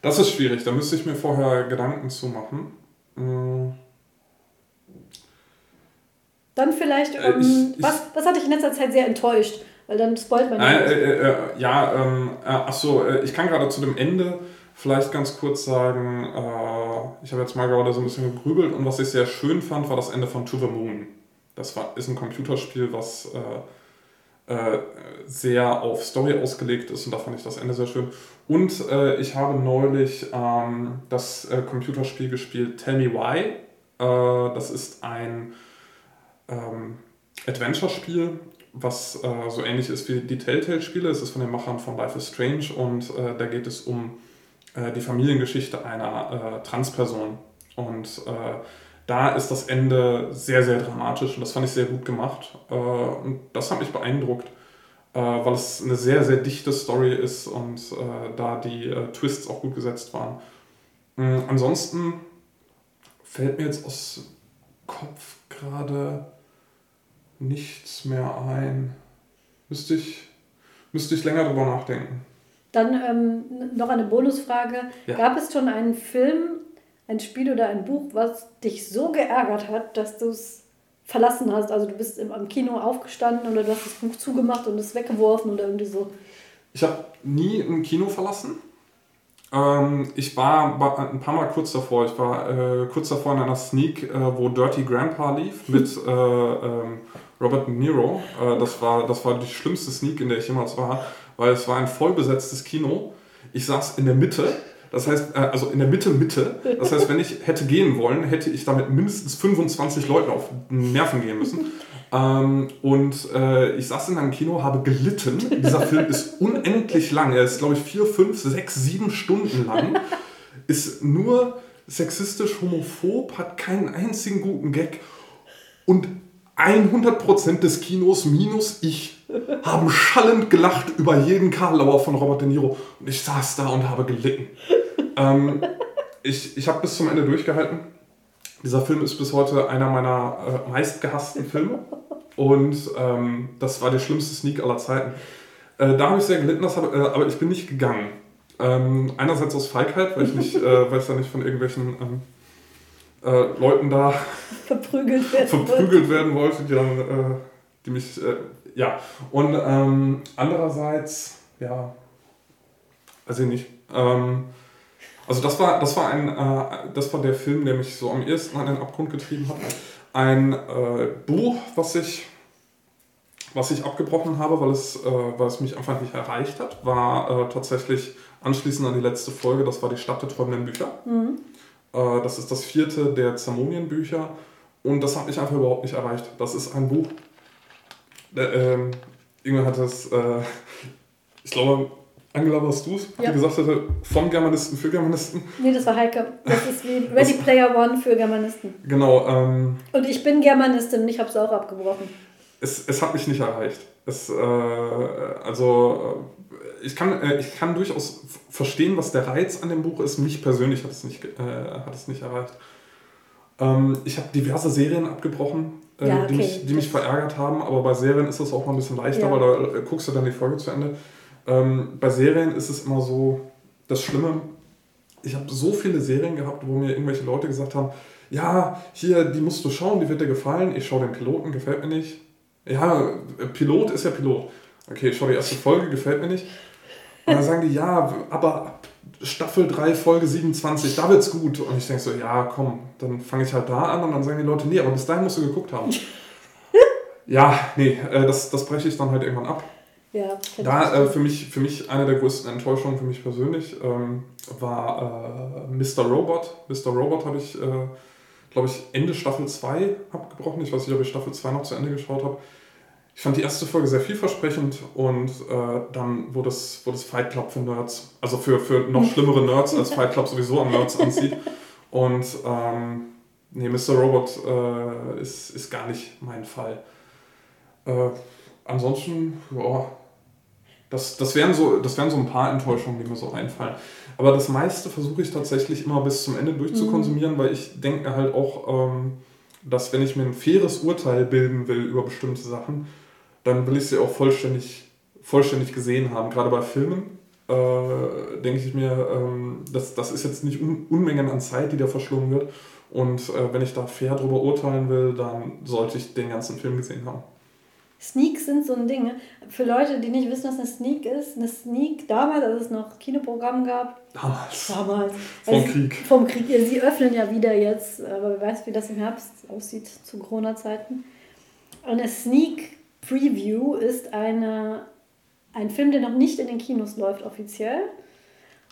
Das ist schwierig, da müsste ich mir vorher Gedanken zu machen. Hm. Dann vielleicht, äh, ähm, ich, ich, was, was hat dich in letzter Zeit sehr enttäuscht? Weil dann spoilt man ja. Äh, äh, äh, ja, ähm, äh, achso, äh, ich kann gerade zu dem Ende vielleicht ganz kurz sagen, äh, ich habe jetzt mal gerade so ein bisschen gegrübelt und was ich sehr schön fand, war das Ende von To the Moon. Das war, ist ein Computerspiel, was sehr auf Story ausgelegt ist und da fand ich das Ende sehr schön. Und ich habe neulich ähm, das Computerspiel gespielt Tell Me Why. das ist ein ähm, Adventure-Spiel, was äh, so ähnlich ist wie die Telltale-Spiele. Es ist von den Machern von Life is Strange und äh, da geht es um äh, die Familiengeschichte einer äh, Transperson. Und äh, da ist das Ende sehr, sehr dramatisch und das fand ich sehr gut gemacht. Äh, und das hat mich beeindruckt, weil es eine sehr, sehr dichte Story ist und da die Twists auch gut gesetzt waren. Mhm, ansonsten fällt mir jetzt aus Kopf gerade nichts mehr ein. Müsste ich, müsste ich länger drüber nachdenken. Dann ähm, noch eine Bonusfrage. Ja. Gab es schon einen Film, ein Spiel oder ein Buch, was dich so geärgert hat, dass du es verlassen hast? Also du bist im, am Kino aufgestanden oder du hast das Buch zugemacht und es weggeworfen oder irgendwie so. Ich habe nie ein Kino verlassen. Ähm, ich war ein paar Mal kurz davor. Ich war äh, kurz davor in einer Sneak, äh, wo Dirty Grandpa lief mit äh, ähm, Robert De Niro. Äh, das, war, das war die schlimmste Sneak, in der ich jemals war, weil es war ein vollbesetztes Kino. Ich saß in der Mitte. Das heißt, äh, also in der Mitte, Mitte. Das heißt, wenn ich hätte gehen wollen, hätte ich damit mindestens 25 Leuten auf Nerven gehen müssen. Ähm, und äh, ich saß in einem Kino, habe gelitten. Dieser Film ist unendlich lang. Er ist, glaube ich, vier, fünf, sechs, sieben Stunden lang. Ist nur sexistisch, homophob, hat keinen einzigen guten Gag. Und 100% des Kinos minus ich haben schallend gelacht über jeden Karlauer von Robert De Niro. Und ich saß da und habe gelitten. Ähm, ich ich habe bis zum Ende durchgehalten. Dieser Film ist bis heute einer meiner äh, meistgehassten Filme. Und ähm, das war der schlimmste Sneak aller Zeiten. Äh, da habe ich sehr gelitten, hab, äh, aber ich bin nicht gegangen. Ähm, einerseits aus Feigheit, weil ich, nicht, äh, weil ich da nicht von irgendwelchen ähm, äh, Leuten da verprügelt werden, verprügelt werden wollte, die, dann, äh, die mich, ja. Und ähm, andererseits, ja, weiß ich nicht. Ähm, also das war, das war ein, äh, das war der Film, der mich so am ehesten an den Abgrund getrieben hat. Ein äh, Buch, was ich, was ich abgebrochen habe, weil es, äh, weil es mich einfach nicht erreicht hat, war äh, tatsächlich anschließend an die letzte Folge, das war die Stadt der träumenden Bücher. Mhm. Äh, das ist das vierte der Zermonien-Bücher und das hat mich einfach überhaupt nicht erreicht. Das ist ein Buch, der, ähm, irgendwann hat das, äh, ich glaube, Angela, warst du es? Ja. Die gesagt hatte, von Germanisten für Germanisten. Nee, das war Heike. Das ist wie Ready Player One für Germanisten. Genau. Ähm, und ich bin Germanistin und ich habe es auch abgebrochen. Es, es hat mich nicht erreicht. Es, äh, also, äh, ich kann, äh, ich kann durchaus verstehen, was der Reiz an dem Buch ist. Mich persönlich hat es nicht, äh, hat es nicht erreicht. Ähm, ich habe diverse Serien abgebrochen, äh, ja, okay. die, mich, die mich verärgert haben, aber bei Serien ist das auch mal ein bisschen leichter, ja. weil da äh, guckst du dann die Folge zu Ende. Ähm, bei Serien ist es immer so, das Schlimme, ich habe so viele Serien gehabt, wo mir irgendwelche Leute gesagt haben, ja, hier, die musst du schauen, die wird dir gefallen. Ich schaue den Piloten, gefällt mir nicht. Ja, Pilot ist ja Pilot. Okay, ich schaue die erste Folge, gefällt mir nicht. Und dann sagen die, ja, aber Staffel 3, Folge 27, da wird's gut. Und ich denke so, ja, komm, dann fange ich halt da an und dann sagen die Leute, nee, aber bis dahin musst du geguckt haben. ja, nee, äh, das, das breche ich dann halt irgendwann ab. Ja, da äh, für, mich, für mich eine der größten Enttäuschungen für mich persönlich ähm, war äh, Mr. Robot. Mr. Robot habe ich, äh, glaube ich, Ende Staffel 2 abgebrochen. Ich weiß nicht, ob ich Staffel 2 noch zu Ende geschaut habe. Ich fand die erste Folge sehr vielversprechend und äh, dann wurde es, wurde es Fight Club für Nerds. Also für, für noch schlimmere Nerds, als Fight Club sowieso an Nerds anzieht. Und ähm, nee, Mr. Robot äh, ist, ist gar nicht mein Fall. Äh, ansonsten, ja, das, das, wären so, das wären so ein paar Enttäuschungen, die mir so einfallen. Aber das meiste versuche ich tatsächlich immer bis zum Ende durchzukonsumieren, mhm. weil ich denke halt auch, ähm, dass wenn ich mir ein faires Urteil bilden will über bestimmte Sachen, dann will ich sie auch vollständig, vollständig gesehen haben. Gerade bei Filmen äh, denke ich mir, ähm, das, das ist jetzt nicht Un Unmengen an Zeit, die da verschlungen wird. Und äh, wenn ich da fair drüber urteilen will, dann sollte ich den ganzen Film gesehen haben. Sneaks sind so ein Ding. Für Leute, die nicht wissen, was eine Sneak ist, eine Sneak damals, als es noch Kinoprogramm gab. Damals. Damals. Vom also, Krieg. Vom Krieg. Sie öffnen ja wieder jetzt, aber wer weiß, wie das im Herbst aussieht zu Corona-Zeiten. Eine Sneak Preview ist eine, ein Film, der noch nicht in den Kinos läuft offiziell.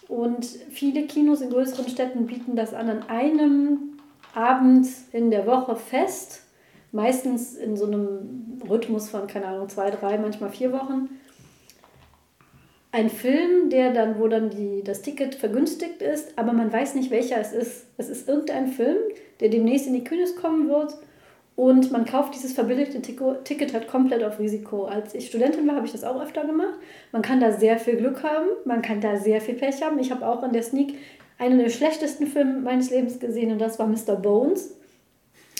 Und viele Kinos in größeren Städten bieten das an an einem Abend in der Woche fest meistens in so einem Rhythmus von, keine Ahnung, zwei, drei, manchmal vier Wochen. Ein Film, der dann, wo dann die, das Ticket vergünstigt ist, aber man weiß nicht, welcher es ist. Es ist irgendein Film, der demnächst in die Kinos kommen wird und man kauft dieses verbilligte Ticket halt komplett auf Risiko. Als ich Studentin war, habe ich das auch öfter gemacht. Man kann da sehr viel Glück haben, man kann da sehr viel Pech haben. Ich habe auch in der Sneak einen der schlechtesten Filme meines Lebens gesehen und das war Mr. Bones.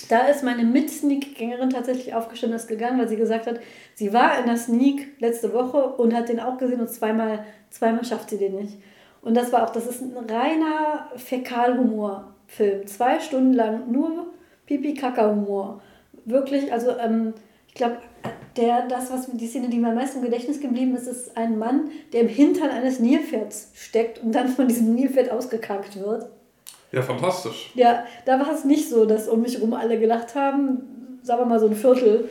Da ist meine Mit-Sneak-Gängerin tatsächlich aufgestanden, ist gegangen, weil sie gesagt hat, sie war in der Sneak letzte Woche und hat den auch gesehen und zweimal, zweimal schafft sie den nicht. Und das war auch, das ist ein reiner Fäkalhumor-Film. Zwei Stunden lang nur Pipi-Kaka-Humor. Wirklich, also ähm, ich glaube, der, das, was die Szene, die mir am meisten im Gedächtnis geblieben ist, ist ein Mann, der im Hintern eines Nilpferds steckt und dann von diesem Nilpferd ausgekackt wird. Ja, fantastisch. Ja, da war es nicht so, dass um mich herum alle gelacht haben. Sagen wir mal so ein Viertel.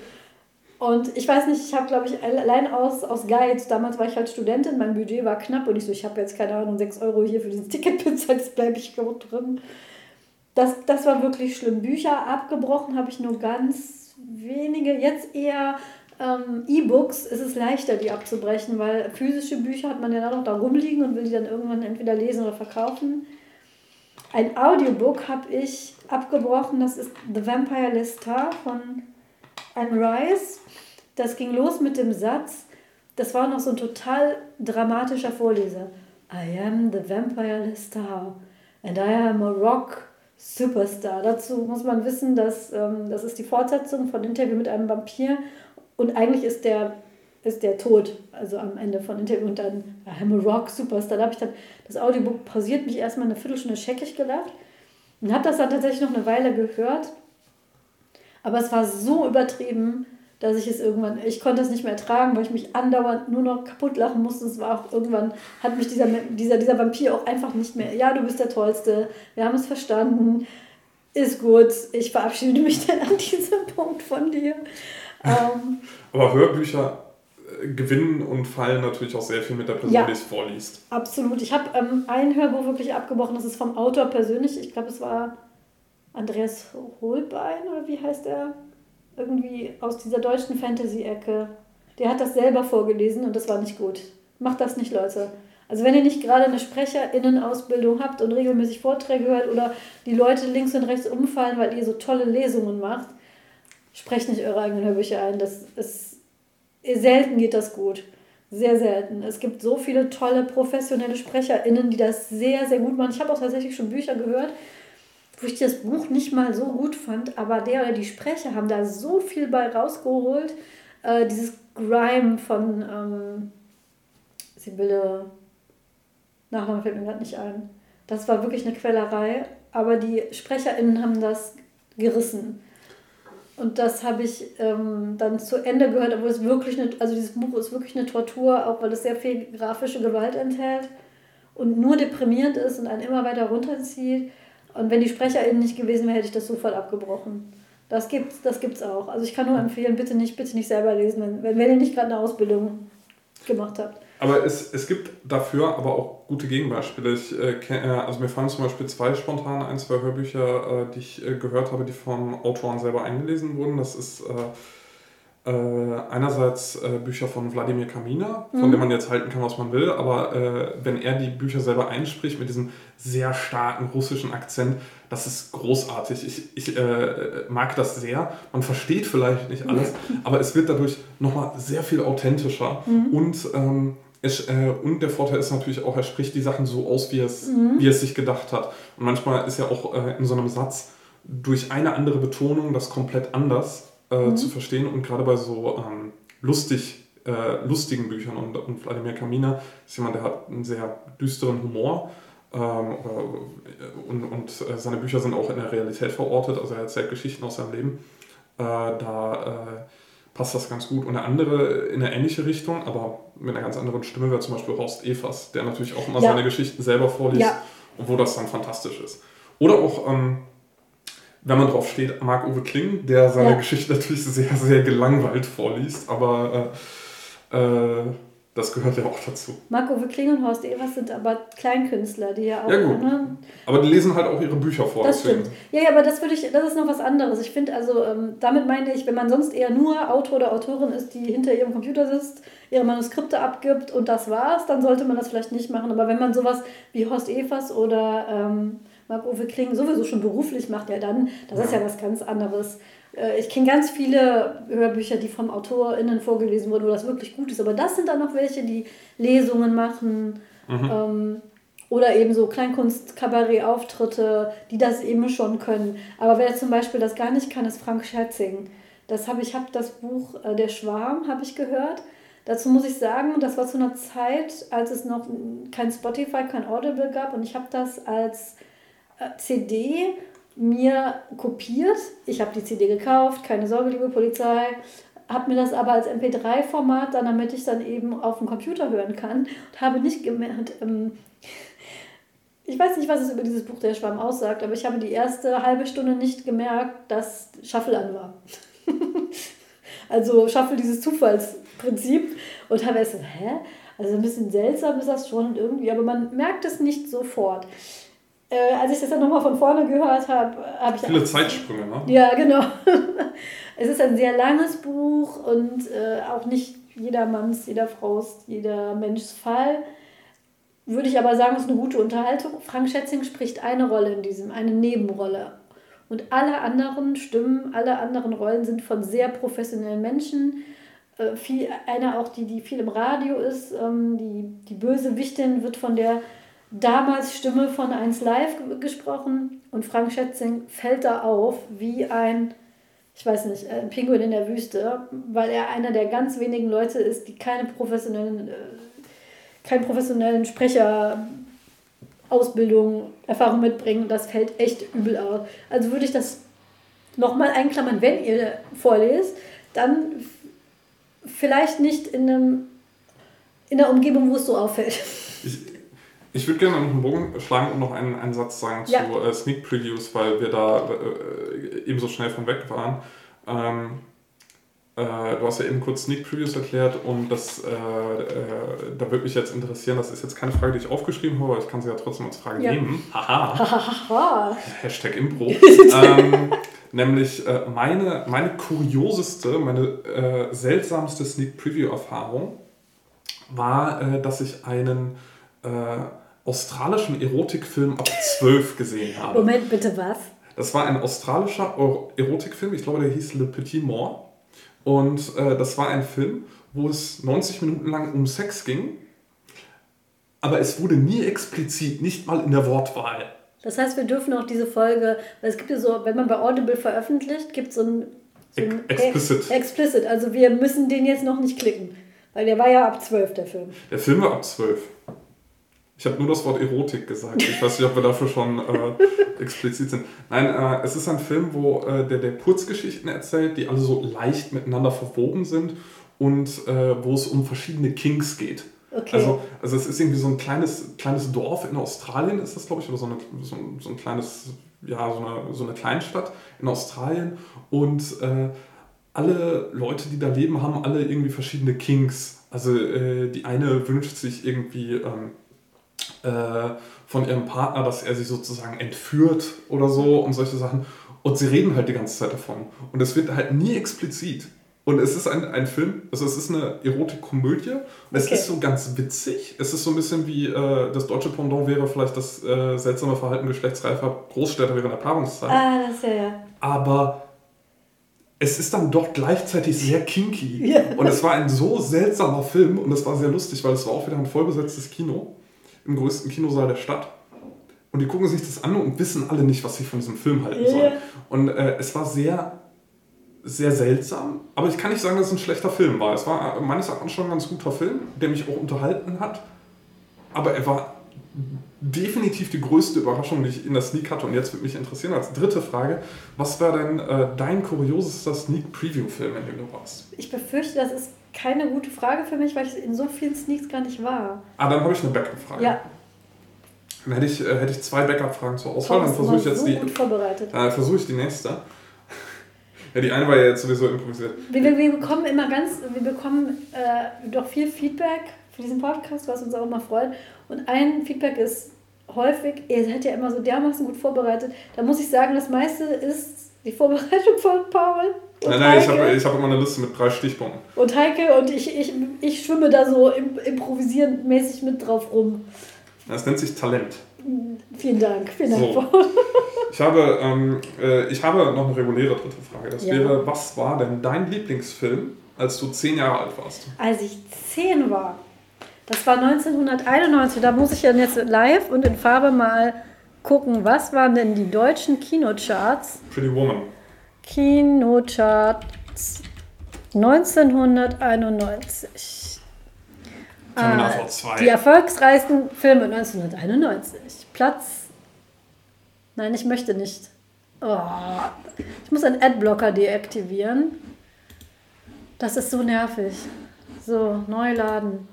Und ich weiß nicht, ich habe, glaube ich, allein aus, aus Guide, damals war ich halt Studentin, mein Budget war knapp und ich so, ich habe jetzt keine Ahnung, 6 Euro hier für dieses Ticket bezahlt, jetzt bleibe ich drin. Das, das war wirklich schlimm. Bücher abgebrochen habe ich nur ganz wenige. Jetzt eher ähm, E-Books ist es leichter, die abzubrechen, weil physische Bücher hat man ja dann noch da rumliegen und will die dann irgendwann entweder lesen oder verkaufen. Ein Audiobook habe ich abgebrochen, das ist The Vampire Lister von Anne Rice. Das ging los mit dem Satz, das war noch so ein total dramatischer Vorleser. I am the Vampire Lister and I am a rock superstar. Dazu muss man wissen, dass ähm, das ist die Fortsetzung von Interview mit einem Vampir und eigentlich ist der ist der tot, also am Ende von Interview und dann I'm a Rock Superstar. Da habe ich dann das Audiobook pausiert, mich erstmal eine Viertelstunde scheckig gelacht und habe das dann tatsächlich noch eine Weile gehört. Aber es war so übertrieben, dass ich es irgendwann, ich konnte es nicht mehr ertragen, weil ich mich andauernd nur noch kaputt lachen musste. Es war auch irgendwann, hat mich dieser, dieser, dieser Vampir auch einfach nicht mehr, ja, du bist der Tollste, wir haben es verstanden, ist gut, ich verabschiede mich dann an diesem Punkt von dir. Ähm, Aber Hörbücher gewinnen und fallen natürlich auch sehr viel mit der Person, ja, die es vorliest. Absolut. Ich habe ähm, ein Hörbuch wirklich abgebrochen, das ist vom Autor persönlich. Ich glaube, es war Andreas Holbein oder wie heißt er? Irgendwie aus dieser deutschen Fantasy-Ecke. Der hat das selber vorgelesen und das war nicht gut. Macht das nicht, Leute. Also wenn ihr nicht gerade eine SprecherInnen-Ausbildung habt und regelmäßig Vorträge hört oder die Leute links und rechts umfallen, weil ihr so tolle Lesungen macht, sprecht nicht eure eigenen Hörbücher ein. Das ist selten geht das gut. Sehr selten. Es gibt so viele tolle professionelle SprecherInnen, die das sehr, sehr gut machen. Ich habe auch tatsächlich schon Bücher gehört, wo ich das Buch nicht mal so gut fand, aber der oder die Sprecher haben da so viel bei rausgeholt. Äh, dieses Grime von ähm, Sibylle, Nachname fällt mir gerade nicht ein. Das war wirklich eine Quellerei, aber die SprecherInnen haben das gerissen. Und das habe ich ähm, dann zu Ende gehört, obwohl es wirklich eine, also dieses Buch ist wirklich eine Tortur, auch weil es sehr viel grafische Gewalt enthält und nur deprimierend ist und einen immer weiter runterzieht. Und wenn die SprecherInnen nicht gewesen wären, hätte ich das sofort abgebrochen. Das gibt's, das gibt's auch. Also ich kann nur empfehlen, bitte nicht, bitte nicht selber lesen, wenn, wenn ihr nicht gerade eine Ausbildung gemacht habt. Aber es, es gibt dafür aber auch gute Gegenbeispiele. Ich, äh, äh, also mir fallen zum Beispiel zwei spontan ein, zwei Hörbücher, äh, die ich äh, gehört habe, die von Autoren selber eingelesen wurden. Das ist äh, äh, einerseits Bücher von Wladimir Kamina, von mhm. dem man jetzt halten kann, was man will, aber wenn er die Bücher selber einspricht mit diesem sehr starken russischen Akzent, das ist großartig. Ich, ich mag das sehr. Man versteht vielleicht nicht alles, aber es wird dadurch nochmal sehr viel authentischer mhm. und ähm, es, äh, und der Vorteil ist natürlich auch, er spricht die Sachen so aus, wie, es, mhm. wie er es sich gedacht hat. Und manchmal ist ja auch äh, in so einem Satz durch eine andere Betonung das komplett anders äh, mhm. zu verstehen. Und gerade bei so ähm, lustig äh, lustigen Büchern. Und, und Wladimir Kaminer ist jemand, der hat einen sehr düsteren Humor. Ähm, und, und äh, seine Bücher sind auch in der Realität verortet, also er erzählt Geschichten aus seinem Leben. Äh, da äh, passt das ganz gut. Und der andere in eine ähnliche Richtung, aber mit einer ganz anderen Stimme wäre zum Beispiel Horst Evers, der natürlich auch immer ja. seine Geschichten selber vorliest ja. und wo das dann fantastisch ist. Oder auch, ähm, wenn man drauf steht, Marc-Uwe Kling, der seine ja. Geschichte natürlich sehr, sehr gelangweilt vorliest, aber äh, äh, das gehört ja auch dazu. Marco Kling und Horst Evers sind aber Kleinkünstler, die ja auch. Ja, gut. Ne? Aber die lesen halt auch ihre Bücher vor. Das deswegen. stimmt. Ja, ja, aber das, würde ich, das ist noch was anderes. Ich finde also, ähm, damit meine ich, wenn man sonst eher nur Autor oder Autorin ist, die hinter ihrem Computer sitzt, ihre Manuskripte abgibt und das war's, dann sollte man das vielleicht nicht machen. Aber wenn man sowas wie Horst Evers oder ähm, Marc-Uwe Kling sowieso schon beruflich macht, ja dann, das ja. ist ja was ganz anderes. Äh, ich kenne ganz viele Hörbücher, die vom AutorInnen vorgelesen wurden, wo das wirklich gut ist. Aber das sind dann noch welche, die Lesungen machen mhm. ähm, oder eben so Kleinkunst-Kabarett-Auftritte, die das eben schon können. Aber wer zum Beispiel das gar nicht kann, ist Frank Schätzing. Das habe ich habe das Buch äh, Der Schwarm habe ich gehört. Dazu muss ich sagen, das war zu einer Zeit, als es noch kein Spotify, kein Audible gab und ich habe das als CD mir kopiert. Ich habe die CD gekauft, keine Sorge, liebe Polizei. Habe mir das aber als MP3-Format dann, damit ich dann eben auf dem Computer hören kann. Und habe nicht gemerkt, ähm, ich weiß nicht, was es über dieses Buch Der Schwamm aussagt, aber ich habe die erste halbe Stunde nicht gemerkt, dass Shuffle an war. also Shuffle dieses Zufallsprinzip. Und habe erst so, hä? Also ein bisschen seltsam ist das schon irgendwie, aber man merkt es nicht sofort äh, als ich das dann nochmal von vorne gehört habe, habe ich. Viele Zeitsprünge, ne? Ja, genau. es ist ein sehr langes Buch und äh, auch nicht jedermanns, jeder Frau's, jeder Menschs Fall. Würde ich aber sagen, es ist eine gute Unterhaltung. Frank Schätzing spricht eine Rolle in diesem, eine Nebenrolle. Und alle anderen Stimmen, alle anderen Rollen sind von sehr professionellen Menschen. Äh, viel, einer auch, die, die viel im Radio ist, ähm, die, die böse Wichtin wird von der damals Stimme von 1 Live gesprochen und Frank Schätzing fällt da auf wie ein, ich weiß nicht, ein Pinguin in der Wüste, weil er einer der ganz wenigen Leute ist, die keine professionellen, äh, keinen professionellen Sprecher Ausbildung, Erfahrung mitbringen. Das fällt echt übel aus. Also würde ich das nochmal einklammern, wenn ihr vorlest, dann vielleicht nicht in, einem, in einer Umgebung, wo es so auffällt. Ich, ich würde gerne noch einen Bogen schlagen und noch einen, einen Satz sagen ja. zu äh, Sneak Previews, weil wir da äh, eben so schnell von weg waren. Ähm, äh, du hast ja eben kurz Sneak Previews erklärt und das, äh, äh, da würde mich jetzt interessieren, das ist jetzt keine Frage, die ich aufgeschrieben habe, aber ich kann sie ja trotzdem als Frage ja. nehmen. Haha. Hashtag Impro. ähm, nämlich äh, meine, meine kurioseste, meine seltsamste Sneak Preview-Erfahrung war, dass ich einen australischen Erotikfilm ab 12 gesehen habe. Moment, bitte was? Das war ein australischer Erotikfilm, ich glaube, der hieß Le Petit Mort. Und äh, das war ein Film, wo es 90 Minuten lang um Sex ging, aber es wurde nie explizit, nicht mal in der Wortwahl. Das heißt, wir dürfen auch diese Folge, weil es gibt ja so, wenn man bei Audible veröffentlicht, gibt so ein, so ein Explicit. Explicit. Also wir müssen den jetzt noch nicht klicken, weil der war ja ab 12, der Film. Der Film war ab 12. Ich habe nur das Wort Erotik gesagt. Ich weiß nicht, ob wir dafür schon äh, explizit sind. Nein, äh, es ist ein Film, wo äh, der, der Kurzgeschichten erzählt, die alle so leicht miteinander verwoben sind und äh, wo es um verschiedene Kings geht. Okay. Also, also es ist irgendwie so ein kleines, kleines Dorf in Australien, ist das, glaube ich, oder so, eine, so, ein, so ein kleines, ja, so eine, so eine Kleinstadt in Australien. Und äh, alle Leute, die da leben, haben alle irgendwie verschiedene Kings. Also äh, die eine wünscht sich irgendwie... Ähm, äh, von ihrem Partner, dass er sie sozusagen entführt oder so und solche Sachen. Und sie reden halt die ganze Zeit davon. Und es wird halt nie explizit. Und es ist ein, ein Film, also es ist eine Erotikkomödie. Und es okay. ist so ganz witzig. Es ist so ein bisschen wie äh, das deutsche Pendant wäre vielleicht das äh, seltsame Verhalten geschlechtsreifer Großstädter während der Paarungszeit. Ah, das ja, ja. Aber es ist dann doch gleichzeitig sehr kinky. Ja. Und es war ein so seltsamer Film und es war sehr lustig, weil es war auch wieder ein vollbesetztes Kino im größten Kinosaal der Stadt. Und die gucken sich das an und wissen alle nicht, was sie von diesem Film halten yeah. sollen. Und äh, es war sehr, sehr seltsam, aber ich kann nicht sagen, dass es ein schlechter Film war. Es war meines Erachtens schon ein ganz guter Film, der mich auch unterhalten hat, aber er war definitiv die größte Überraschung, die ich in der Sneak hatte. Und jetzt würde mich interessieren, als dritte Frage, was war denn äh, dein kuriosester Sneak Preview-Film, in dem du warst? Ich befürchte, das ist keine gute Frage für mich, weil ich in so vielen Sneaks gar nicht war. Ah, dann habe ich eine Backup-Frage. Ja. Dann hätte ich, äh, hätte ich zwei Backup-Fragen zur Auswahl. Dann versuche ich jetzt so die. Gut vorbereitet. Dann versuche ich die nächste. Ja, die eine war ja jetzt sowieso improvisiert. Wir, wir, wir bekommen immer ganz, wir bekommen äh, doch viel Feedback für diesen Podcast, was uns auch immer freut. Und ein Feedback ist häufig, ihr seid ja immer so dermaßen gut vorbereitet. Da muss ich sagen, das meiste ist die Vorbereitung von Paul. Nein, nein, ich habe ich hab immer eine Liste mit drei Stichpunkten. Und Heike und ich, ich, ich schwimme da so improvisierend mäßig mit drauf rum. Das nennt sich Talent. Vielen Dank, vielen Dank. So. Ich, habe, ähm, äh, ich habe noch eine reguläre dritte Frage. Das ja. wäre, was war denn dein Lieblingsfilm, als du zehn Jahre alt warst? Als ich zehn war, das war 1991, da muss ich dann jetzt live und in Farbe mal gucken, was waren denn die deutschen Kinocharts? Pretty Woman. Kinocharts 1991. Terminator 2. Die erfolgsreichsten Filme 1991. Platz. Nein, ich möchte nicht. Oh, ich muss einen Adblocker deaktivieren. Das ist so nervig. So, neu laden.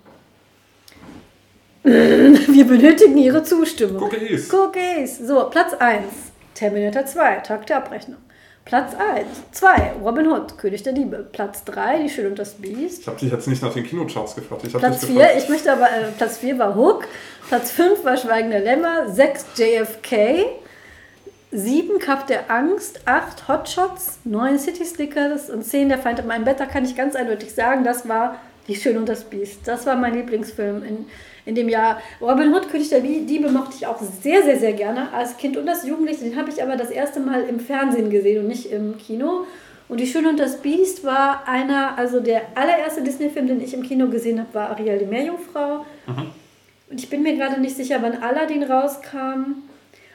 Wir benötigen Ihre Zustimmung. Cookies. Cookies. So, Platz 1. Terminator 2, Tag der Abrechnung. Platz 1, 2, Robin Hood, König der Diebe. Platz 3, Die Schöne und das Biest. Ich habe dich jetzt nicht nach den Kinocharts gefragt. Ich Platz 4, ich möchte aber, äh, Platz 4 war Hook. Platz 5 war Schweigende Lämmer. 6 JFK. 7 Cup der Angst. 8 Hotshots. 9 City Slickers. Und 10 Der Feind in meinem Bett. Da kann ich ganz eindeutig sagen, das war Die Schöne und das Biest. Das war mein Lieblingsfilm in, in dem Jahr. Robin Hood, König der Diebe, mochte ich auch sehr, sehr, sehr gerne als Kind und als Jugendliche. Den habe ich aber das erste Mal im Fernsehen gesehen und nicht im Kino. Und Die Schöne und das Biest war einer, also der allererste Disney-Film, den ich im Kino gesehen habe, war Ariel die Meerjungfrau. Mhm. Und ich bin mir gerade nicht sicher, wann Aladdin rauskam.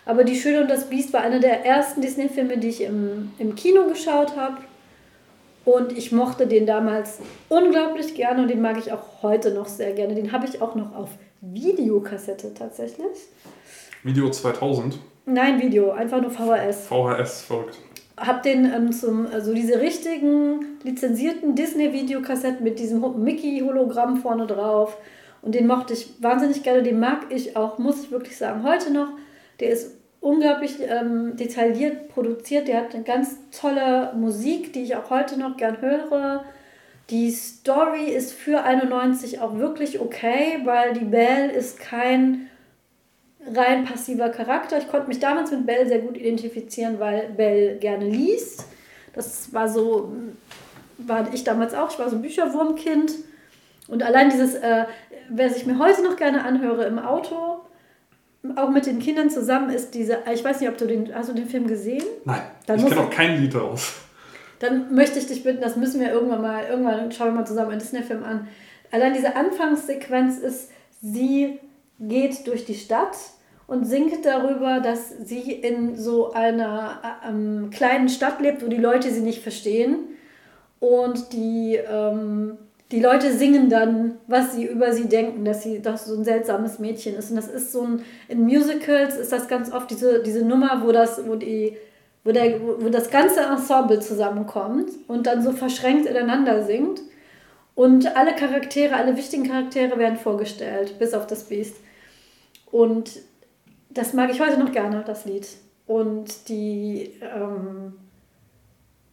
Aber Die Schöne und das Biest war einer der ersten Disney-Filme, die ich im, im Kino geschaut habe. Und ich mochte den damals unglaublich gerne und den mag ich auch heute noch sehr gerne. Den habe ich auch noch auf Videokassette tatsächlich. Video 2000? Nein, Video, einfach nur VHS. VHS, folgt. Hab den ähm, zum, also diese richtigen lizenzierten Disney-Videokassetten mit diesem Mickey-Hologramm vorne drauf. Und den mochte ich wahnsinnig gerne, den mag ich auch, muss ich wirklich sagen, heute noch. Der ist unglaublich ähm, detailliert produziert. Der hat eine ganz tolle Musik, die ich auch heute noch gern höre. Die Story ist für 91 auch wirklich okay, weil die Belle ist kein rein passiver Charakter. Ich konnte mich damals mit Belle sehr gut identifizieren, weil Belle gerne liest. Das war so, war ich damals auch. Ich war so ein Bücherwurmkind. Und allein dieses, äh, wer sich mir heute noch gerne anhöre im Auto, auch mit den Kindern zusammen ist diese, ich weiß nicht, ob du den, hast du den Film gesehen? Nein, Dann ich kenne auch kein Lied daraus. Dann möchte ich dich bitten, das müssen wir irgendwann mal, irgendwann schauen wir mal zusammen einen Disney-Film an. Allein diese Anfangssequenz ist, sie geht durch die Stadt und singt darüber, dass sie in so einer ähm, kleinen Stadt lebt, wo die Leute sie nicht verstehen und die ähm, die Leute singen dann, was sie über sie denken, dass sie doch so ein seltsames Mädchen ist. Und das ist so ein, in Musicals ist das ganz oft diese, diese Nummer, wo das, wo die, wo, der, wo das ganze Ensemble zusammenkommt und dann so verschränkt ineinander singt. Und alle Charaktere, alle wichtigen Charaktere werden vorgestellt, bis auf das Biest. Und das mag ich heute noch gerne, das Lied. Und die, ähm,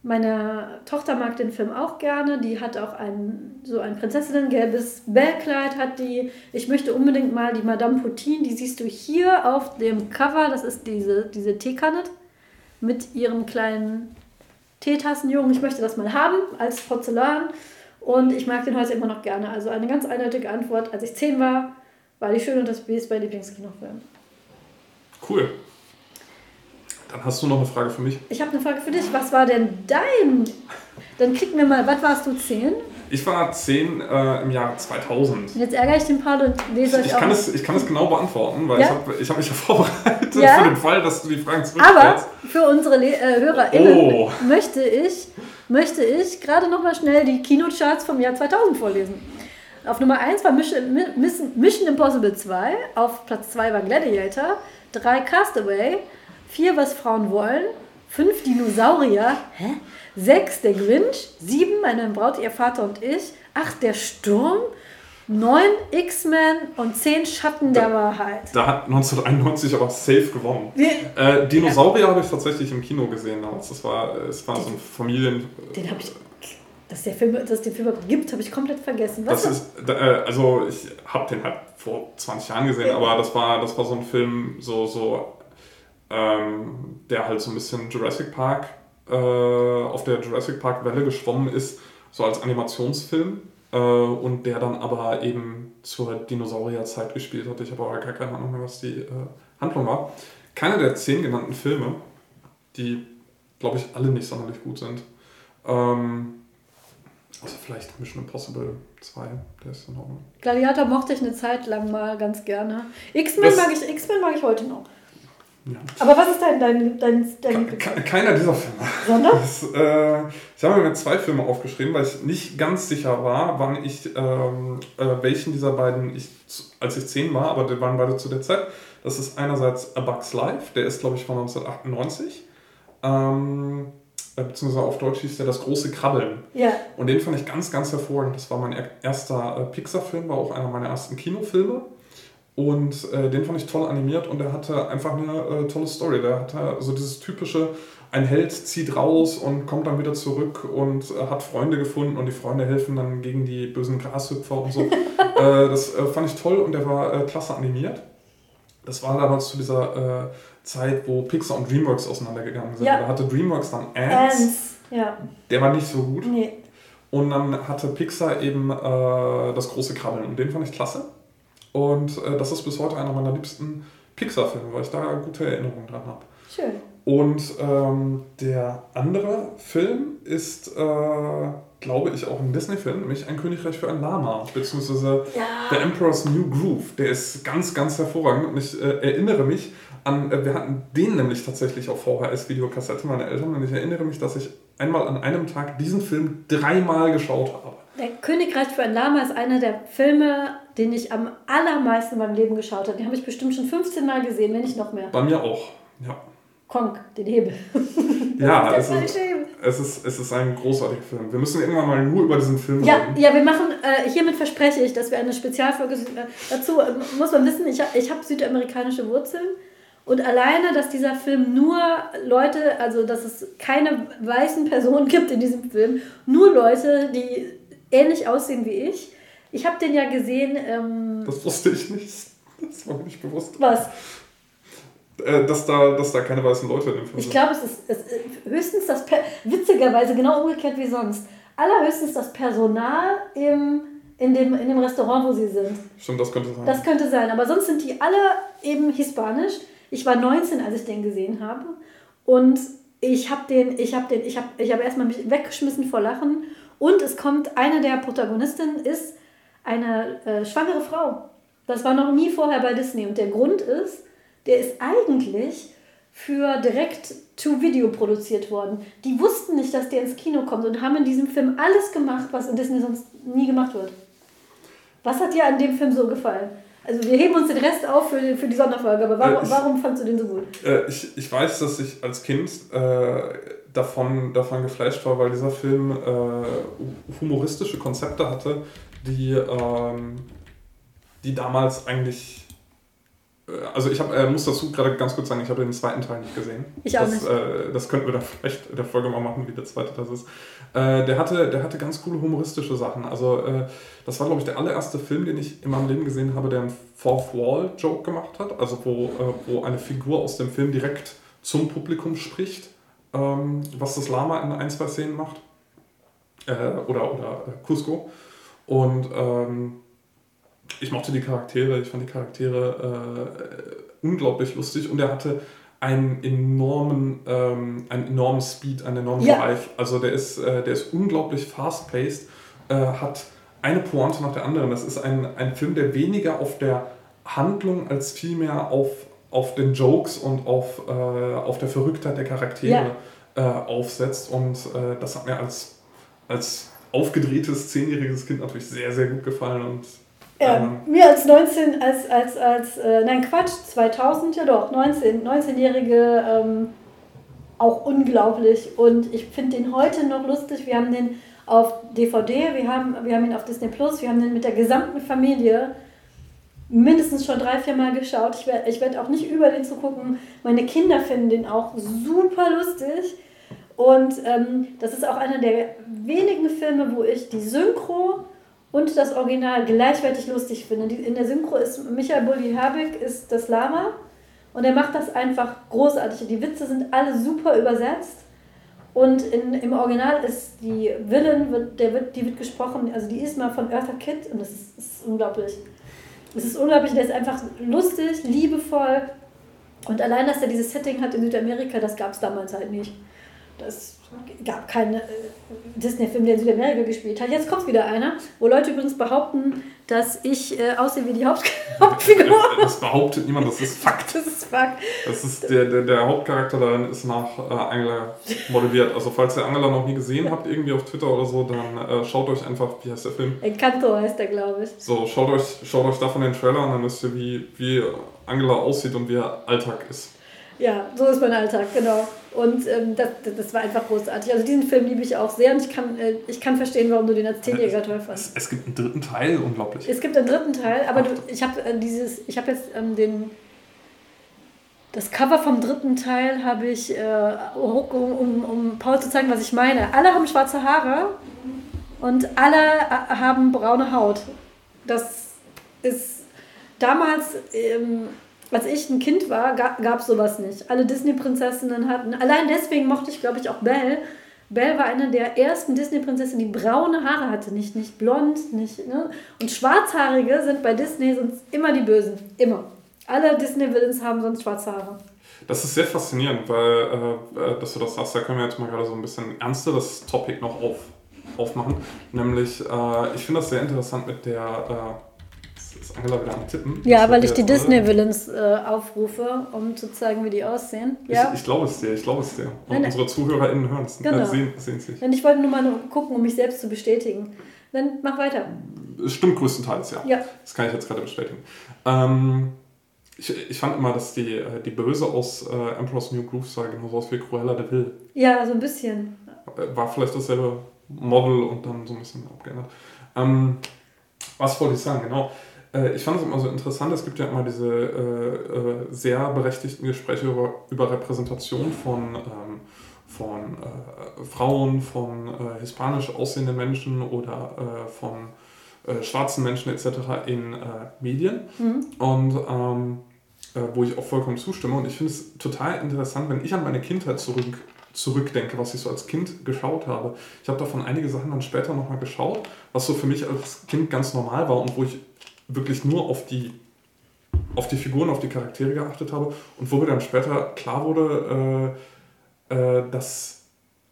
meine Tochter mag den Film auch gerne. Die hat auch ein, so ein Prinzessinnen-gelbes Bellkleid, hat die. Ich möchte unbedingt mal die Madame Poutine, die siehst du hier auf dem Cover. Das ist diese, diese Teekanne mit ihrem kleinen Teetassenjungen. Ich möchte das mal haben als Porzellan. Und ich mag den heute immer noch gerne. Also eine ganz eindeutige Antwort. Als ich zehn war, war die Schön und das Biest bei Lieblingskinofilm. Cool. Dann hast du noch eine Frage für mich. Ich habe eine Frage für dich. Was war denn dein? Dann klicken wir mal. Was warst du? 10? Ich war 10 äh, im Jahr 2000. Jetzt ärgere ich den Paul und lese euch ich auch. Kann es, ich kann es genau beantworten, weil ja? ich habe ich hab mich ja vorbereitet ja? für den Fall, dass du die Fragen zurückstellst. Aber für unsere Le äh, HörerInnen oh. möchte ich möchte ich gerade noch mal schnell die Kinocharts vom Jahr 2000 vorlesen. Auf Nummer 1 war Mission, Mission Impossible 2, auf Platz 2 war Gladiator, 3 Castaway, 4 Was Frauen wollen, 5 Dinosaurier, hä? 6 Der Grinch, 7 Meine Braut, ihr Vater und ich, 8 Der Sturm, 9 X-Men und 10 Schatten da, der Wahrheit. Da hat 1991 aber safe gewonnen. Äh, Dinosaurier ja. habe ich tatsächlich im Kino gesehen damals. Das war, es war so ein Familien... Den habe ich dass, der Film, dass es den Film gibt, habe ich komplett vergessen. Was das ist, äh, also ich habe den halt vor 20 Jahren gesehen, ja. aber das war, das war so ein Film, so, so ähm, der halt so ein bisschen Jurassic Park, äh, auf der Jurassic Park Welle geschwommen ist, so als Animationsfilm. Äh, und der dann aber eben zur Dinosaurierzeit gespielt hat. Ich habe aber gar keine Ahnung mehr, was die äh, Handlung war. Keiner der zehn genannten Filme, die, glaube ich, alle nicht sonderlich gut sind. Ähm, also vielleicht Mission Impossible 2, der ist in Ordnung. Gladiator mochte ich eine Zeit lang mal ganz gerne. X-Men mag, ich, mag ich heute noch. Ja. Aber was ist dein, dein, dein, dein Keiner dieser Filme. Sondern? Das, äh, ich habe mir zwei Filme aufgeschrieben, weil ich nicht ganz sicher war, wann ich, ähm, äh, welchen dieser beiden ich, als ich zehn war, aber die waren beide zu der Zeit. Das ist einerseits A Bug's Life, der ist glaube ich von 1998. Ähm, äh, beziehungsweise auf Deutsch hieß der Das große Krabbeln. Ja. Und den fand ich ganz, ganz hervorragend. Das war mein erster äh, Pixar-Film, war auch einer meiner ersten Kinofilme. Und äh, den fand ich toll animiert und der hatte einfach eine äh, tolle Story. Der hatte so dieses typische, ein Held zieht raus und kommt dann wieder zurück und äh, hat Freunde gefunden und die Freunde helfen dann gegen die bösen Grashüpfer und so. Äh, das äh, fand ich toll und der war äh, klasse animiert. Das war damals zu dieser Zeit, wo Pixar und DreamWorks auseinandergegangen sind. Ja. Da hatte DreamWorks dann Ants. Ants. Ja. Der war nicht so gut. Nee. Und dann hatte Pixar eben das große Krabbeln und den fand ich klasse. Und äh, das ist bis heute einer meiner liebsten Pixar-Filme, weil ich da gute Erinnerungen dran habe. Schön. Und ähm, der andere Film ist, äh, glaube ich, auch ein Disney-Film, nämlich Ein Königreich für ein Lama, beziehungsweise ja. The Emperor's New Groove. Der ist ganz, ganz hervorragend und ich äh, erinnere mich an, äh, wir hatten den nämlich tatsächlich auf VHS-Videokassette, meine Eltern, und ich erinnere mich, dass ich einmal an einem Tag diesen Film dreimal geschaut habe. Der Königreich für ein Lama ist einer der Filme, den ich am allermeisten in meinem Leben geschaut habe. Den habe ich bestimmt schon 15 Mal gesehen, wenn nicht noch mehr. Bei mir auch, ja. Konk, den Hebel. ja, es ist, es, ist, es ist ein großartiger Film. Wir müssen irgendwann mal nur über diesen Film ja, reden. Ja, wir machen, äh, hiermit verspreche ich, dass wir eine Spezialfolge äh, dazu, äh, muss man wissen, ich, ich habe südamerikanische Wurzeln. Und alleine, dass dieser Film nur Leute, also dass es keine weißen Personen gibt in diesem Film, nur Leute, die ähnlich aussehen wie ich. Ich habe den ja gesehen. Ähm, das wusste ich nicht. Das war mir nicht bewusst. Was? Äh, dass, da, dass da keine weißen Leute in dem Film sind. Ich glaube, es ist, es ist höchstens das, per witzigerweise genau umgekehrt wie sonst. Allerhöchstens das Personal im, in, dem, in dem Restaurant, wo sie sind. Stimmt, das könnte sein. Das könnte sein. Aber sonst sind die alle eben hispanisch. Ich war 19, als ich den gesehen habe. Und ich habe den, ich habe den, ich habe ich hab erstmal mich weggeschmissen vor Lachen und es kommt, eine der Protagonistinnen ist eine äh, schwangere Frau. Das war noch nie vorher bei Disney. Und der Grund ist, der ist eigentlich für Direct-to-Video produziert worden. Die wussten nicht, dass der ins Kino kommt und haben in diesem Film alles gemacht, was in Disney sonst nie gemacht wird. Was hat dir an dem Film so gefallen? Also wir heben uns den Rest auf für, für die Sonderfolge, aber warum, äh, ich, warum fandst du den so gut? Äh, ich, ich weiß, dass ich als Kind äh, davon, davon geflasht war, weil dieser Film äh, humoristische Konzepte hatte, die, ähm, die damals eigentlich. Äh, also ich hab, äh, muss dazu gerade ganz kurz sagen, ich habe den zweiten Teil nicht gesehen. Ich auch das, nicht. Äh, das könnten wir dann vielleicht in der Folge mal machen, wie der zweite Teil ist. Äh, der, hatte, der hatte ganz coole humoristische Sachen. Also äh, das war, glaube ich, der allererste Film, den ich in meinem Leben gesehen habe, der einen Fourth Wall Joke gemacht hat. Also wo, wo eine Figur aus dem Film direkt zum Publikum spricht ähm, was das Lama in ein, zwei Szenen macht. Äh, oder oder äh, Cusco. Und ähm, ich mochte die Charaktere, ich fand die Charaktere äh, unglaublich lustig und er hatte einen enormen, ähm, einen enormen Speed, einen enormen ja. Drive. Also der ist, äh, der ist unglaublich fast-paced, äh, hat eine Pointe nach der anderen. Das ist ein, ein Film, der weniger auf der Handlung als vielmehr auf auf den Jokes und auf, äh, auf der Verrücktheit der Charaktere äh, aufsetzt. Und äh, das hat mir als, als aufgedrehtes zehnjähriges Kind natürlich sehr, sehr gut gefallen. Und, ja, ähm, mir als 19, als, als, als äh, nein Quatsch, 2000, ja doch, 19, 19-jährige ähm, auch unglaublich. Und ich finde den heute noch lustig. Wir haben den auf DVD, wir haben, wir haben ihn auf Disney Plus, wir haben den mit der gesamten Familie mindestens schon drei, vier Mal geschaut. Ich werde ich werd auch nicht über den zu gucken. Meine Kinder finden den auch super lustig. Und ähm, das ist auch einer der wenigen Filme, wo ich die Synchro und das Original gleichwertig lustig finde. In der Synchro ist Michael Bulli Herbig ist das Lama und er macht das einfach großartig. Die Witze sind alle super übersetzt. Und in, im Original ist die Villain, wird, der wird, die wird gesprochen, also die ist mal von Eartha Kitt und das ist, ist unglaublich. Es ist unglaublich, der ist einfach lustig, liebevoll. Und allein, dass er dieses Setting hat in Südamerika, das gab es damals halt nicht. Das gab keinen äh, Disney-Film, der in Südamerika gespielt hat. Jetzt kommt wieder einer, wo Leute übrigens behaupten, dass ich äh, aussehe wie die Haupt Hauptfigur. Das behauptet niemand, das ist Fakt. Das ist Fakt. Das ist der, der, der Hauptcharakter darin ist nach äh, Angela modelliert. Also falls ihr Angela noch nie gesehen habt, irgendwie auf Twitter oder so, dann äh, schaut euch einfach, wie heißt der Film? Encanto heißt der, glaube ich. So, schaut euch, schaut euch davon den Trailer an, dann wisst ihr, wie, wie Angela aussieht und wie ihr Alltag ist. Ja, so ist mein Alltag, genau. Und ähm, das, das war einfach großartig. Also diesen Film liebe ich auch sehr und ich kann, äh, ich kann verstehen, warum du den als Zehnjähriger toll fandest. Es, gibt einen dritten Teil, unglaublich. Es gibt einen dritten Teil, aber du, ich habe äh, dieses, ich habe jetzt ähm, den, das Cover vom dritten Teil habe ich äh, hochgehoben, um, um Paul zu zeigen, was ich meine. Alle haben schwarze Haare und alle äh, haben braune Haut. Das ist damals... Ähm, als ich ein Kind war, gab es sowas nicht. Alle Disney-Prinzessinnen hatten. Allein deswegen mochte ich, glaube ich, auch Belle. Belle war eine der ersten Disney-Prinzessinnen, die braune Haare hatte. Nicht, nicht blond, nicht. Ne? Und Schwarzhaarige sind bei Disney sonst immer die Bösen. Immer. Alle Disney-Villains haben sonst schwarze Haare. Das ist sehr faszinierend, weil, äh, äh, dass du das sagst, da können wir jetzt mal gerade so ein bisschen ernsteres Topic noch auf, aufmachen. Nämlich, äh, ich finde das sehr interessant mit der äh, ist Angela wieder am Tippen. Ja, weil ich die Disney-Villains äh, aufrufe, um zu zeigen, wie die aussehen. Ja? Ich, ich glaube es dir, ich glaube es dir. Und nein, unsere ZuhörerInnen hören es. Genau. Äh, sehen es nicht. ich wollte nur mal gucken, um mich selbst zu bestätigen. Dann mach weiter. Stimmt größtenteils, ja. ja. Das kann ich jetzt gerade bestätigen. Ähm, ich, ich fand immer, dass die, äh, die Böse aus äh, Emperor's New Groove sah genauso aus wie Cruella de Vil. Ja, so ein bisschen. Äh, war vielleicht dasselbe Model und dann so ein bisschen abgeändert. Ähm, was wollte ich sagen? Genau. Äh, ich fand es immer so interessant, es gibt ja immer diese äh, äh, sehr berechtigten Gespräche über, über Repräsentation von, ähm, von äh, Frauen, von hispanisch aussehenden Menschen oder von schwarzen Menschen etc. in Medien. Mhm. Und ähm, wo ich auch vollkommen zustimme. Und ich finde es total interessant, wenn ich an meine Kindheit zurück, zurückdenke, was ich so als Kind geschaut habe. Ich habe davon einige Sachen dann später nochmal geschaut, was so für mich als Kind ganz normal war und wo ich wirklich nur auf die, auf die Figuren, auf die Charaktere geachtet habe und wo mir dann später klar wurde, äh, äh, dass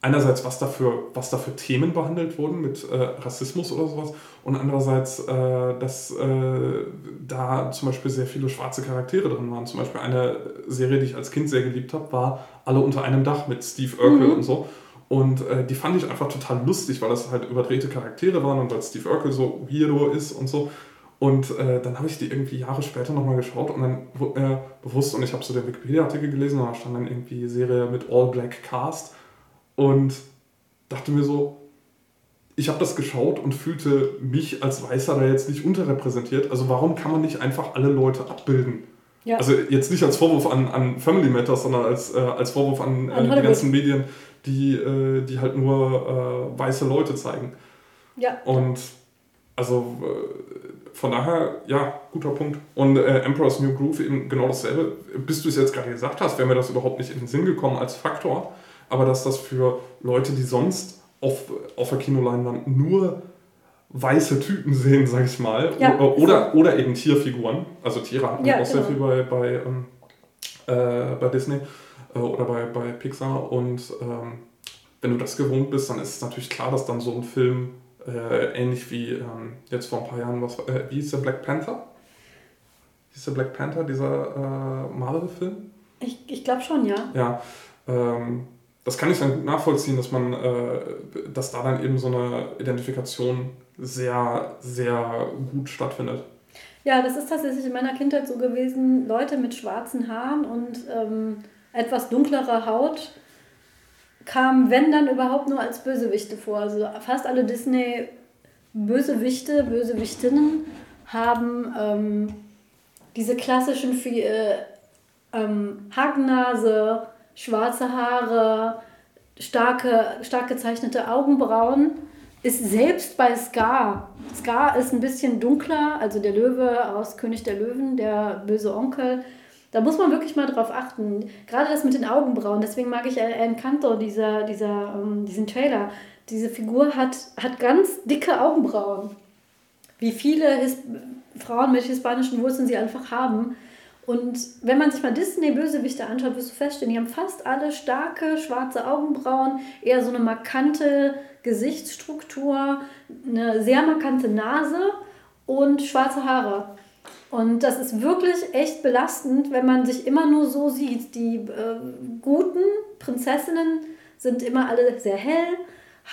einerseits, was dafür, was da Themen behandelt wurden mit äh, Rassismus oder sowas und andererseits, äh, dass äh, da zum Beispiel sehr viele schwarze Charaktere drin waren. Zum Beispiel eine Serie, die ich als Kind sehr geliebt habe, war Alle unter einem Dach mit Steve Urkel mhm. und so. Und äh, die fand ich einfach total lustig, weil das halt überdrehte Charaktere waren und weil Steve Urkel so weirdo ist und so. Und äh, dann habe ich die irgendwie Jahre später nochmal geschaut und dann äh, bewusst, und ich habe so den Wikipedia-Artikel gelesen, und da stand dann irgendwie Serie mit All Black Cast und dachte mir so, ich habe das geschaut und fühlte mich als Weißer da jetzt nicht unterrepräsentiert. Also warum kann man nicht einfach alle Leute abbilden? Ja. Also jetzt nicht als Vorwurf an, an Family Matters, sondern als, äh, als Vorwurf an, an die ganzen Medien, die, äh, die halt nur äh, weiße Leute zeigen. Ja. Und also äh, von daher, ja, guter Punkt. Und äh, Emperor's New Groove eben genau dasselbe. Bis du es jetzt gerade gesagt hast, wäre mir das überhaupt nicht in den Sinn gekommen als Faktor. Aber dass das für Leute, die sonst auf, auf der Kinoleinwand nur weiße Typen sehen, sag ich mal, ja, oder, so. oder eben Tierfiguren, also Tiere hatten ja, auch genau. sehr viel bei, bei, ähm, äh, bei Disney äh, oder bei, bei Pixar. Und ähm, wenn du das gewohnt bist, dann ist es natürlich klar, dass dann so ein Film äh, ähnlich wie ähm, jetzt vor ein paar Jahren, was, äh, wie hieß der Black Panther? Hieß der Black Panther, dieser äh, Marvel-Film? Ich, ich glaube schon, ja. Ja. Ähm, das kann ich dann gut nachvollziehen, dass man, äh, dass da dann eben so eine Identifikation sehr, sehr gut stattfindet. Ja, das ist tatsächlich in meiner Kindheit so gewesen. Leute mit schwarzen Haaren und ähm, etwas dunklerer Haut kamen, wenn dann überhaupt nur als Bösewichte vor. Also fast alle Disney-Bösewichte, Bösewichtinnen haben ähm, diese klassischen äh, ähm, Hakennase, schwarze Haare, starke, stark gezeichnete Augenbrauen ist selbst bei Scar. Scar ist ein bisschen dunkler, also der Löwe aus König der Löwen, der böse Onkel. Da muss man wirklich mal drauf achten. Gerade das mit den Augenbrauen. Deswegen mag ich Encanto, dieser, dieser, um, ähm, diesen Trailer. Diese Figur hat, hat ganz dicke Augenbrauen. Wie viele His Frauen mit hispanischen Wurzeln sie einfach haben. Und wenn man sich mal Disney-Bösewichte anschaut, wirst du feststellen, die haben fast alle starke schwarze Augenbrauen, eher so eine markante Gesichtsstruktur, eine sehr markante Nase und schwarze Haare. Und das ist wirklich echt belastend, wenn man sich immer nur so sieht. Die äh, guten Prinzessinnen sind immer alle sehr hell,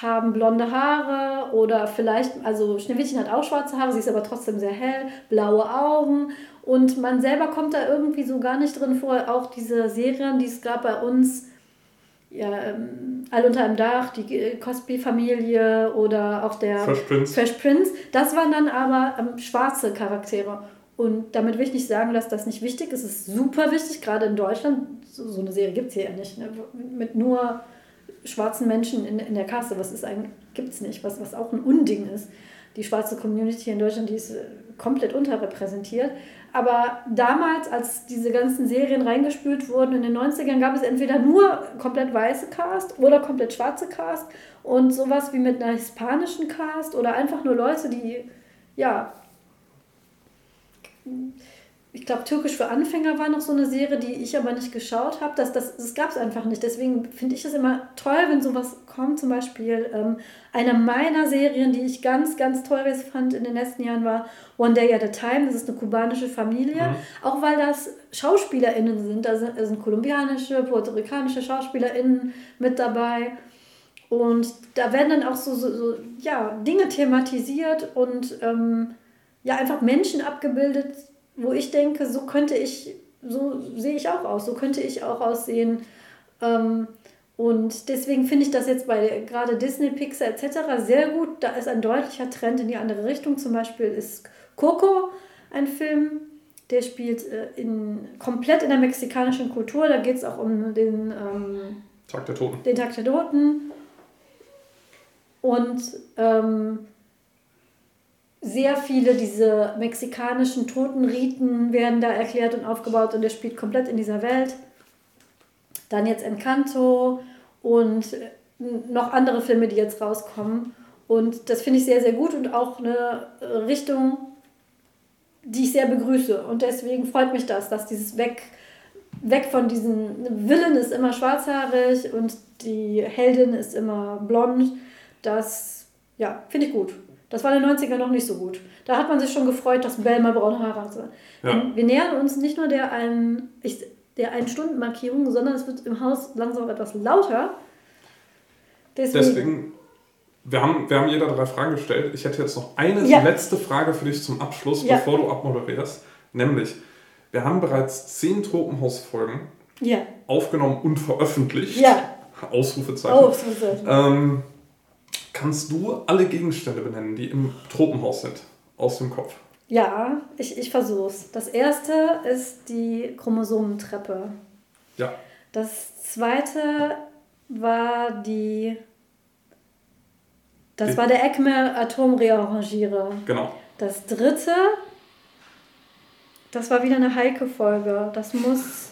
haben blonde Haare oder vielleicht, also Schneewittchen hat auch schwarze Haare, sie ist aber trotzdem sehr hell, blaue Augen und man selber kommt da irgendwie so gar nicht drin vor. Auch diese Serien, die es gab bei uns, ja, ähm, All unter einem Dach, die Cosby-Familie oder auch der Fresh Prince. Fresh Prince, das waren dann aber ähm, schwarze Charaktere. Und damit will ich nicht sagen, dass das nicht wichtig ist. Es ist super wichtig, gerade in Deutschland. So, so eine Serie gibt es hier ja nicht. Ne? Mit nur schwarzen Menschen in, in der Kasse. Was ist eigentlich, gibt es nicht, was, was auch ein Unding ist. Die schwarze Community in Deutschland, die ist äh, komplett unterrepräsentiert. Aber damals, als diese ganzen Serien reingespült wurden in den 90ern, gab es entweder nur komplett weiße Cast oder komplett schwarze Cast und sowas wie mit einer hispanischen Cast oder einfach nur Leute, die, ja, ich glaube, Türkisch für Anfänger war noch so eine Serie, die ich aber nicht geschaut habe. Das, das, das gab es einfach nicht. Deswegen finde ich es immer toll, wenn sowas kommt. Zum Beispiel ähm, eine meiner Serien, die ich ganz, ganz toll fand in den letzten Jahren, war One Day at a Time. Das ist eine kubanische Familie. Mhm. Auch weil das SchauspielerInnen sind. Da sind, da sind kolumbianische, puerto-ricanische SchauspielerInnen mit dabei. Und da werden dann auch so, so, so ja, Dinge thematisiert und ähm, ja, einfach Menschen abgebildet, wo ich denke, so könnte ich, so sehe ich auch aus, so könnte ich auch aussehen. Ähm, und deswegen finde ich das jetzt bei gerade Disney, Pixar etc. sehr gut. Da ist ein deutlicher Trend in die andere Richtung. Zum Beispiel ist Coco ein Film, der spielt äh, in, komplett in der mexikanischen Kultur. Da geht es auch um den ähm, Tag der Toten. Den Tag der Toten. Und ähm, sehr viele diese mexikanischen Totenriten werden da erklärt und aufgebaut und der spielt komplett in dieser Welt. Dann jetzt Encanto und noch andere Filme, die jetzt rauskommen. Und das finde ich sehr, sehr gut und auch eine Richtung, die ich sehr begrüße. Und deswegen freut mich das, dass dieses Weg, weg von diesen Villen ist immer schwarzhaarig und die Heldin ist immer blond. Das, ja, finde ich gut. Das war in den 90ern noch nicht so gut. Da hat man sich schon gefreut, dass Bell mal braune Haare hatte. Ja. Wir nähern uns nicht nur der einen, ich, der einen Stundenmarkierung, sondern es wird im Haus langsam etwas lauter. Deswegen, Deswegen wir, haben, wir haben jeder drei Fragen gestellt. Ich hätte jetzt noch eine ja. letzte Frage für dich zum Abschluss, ja. bevor du abmoderierst. Nämlich, wir haben bereits zehn Tropenhaus-Folgen aufgenommen und veröffentlicht. Ausrufezeichen. Ausrufezeichen. Ähm, Kannst du alle Gegenstände benennen, die im Tropenhaus sind, aus dem Kopf? Ja, ich, ich versuch's. Das erste ist die Chromosomentreppe. Ja. Das zweite war die. Das die. war der ECME Atomrearrangierer. Genau. Das dritte, das war wieder eine Heike-Folge. Das muss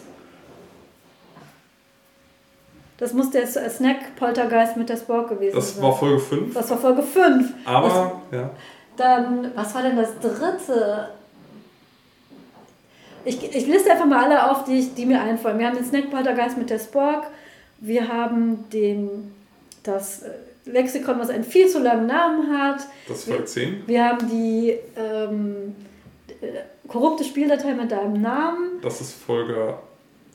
das muss der Snack-Poltergeist mit der Spork gewesen das sein. Das war Folge 5. Das war Folge 5. Aber, das, ja. Dann, was war denn das dritte? Ich, ich liste einfach mal alle auf, die, die mir einfallen. Wir haben den Snack-Poltergeist mit der Spork. Wir haben den, das äh, Lexikon, was einen viel zu langen Namen hat. Das ist Folge 10. Wir, wir haben die ähm, äh, korrupte Spieldatei mit deinem Namen. Das ist Folge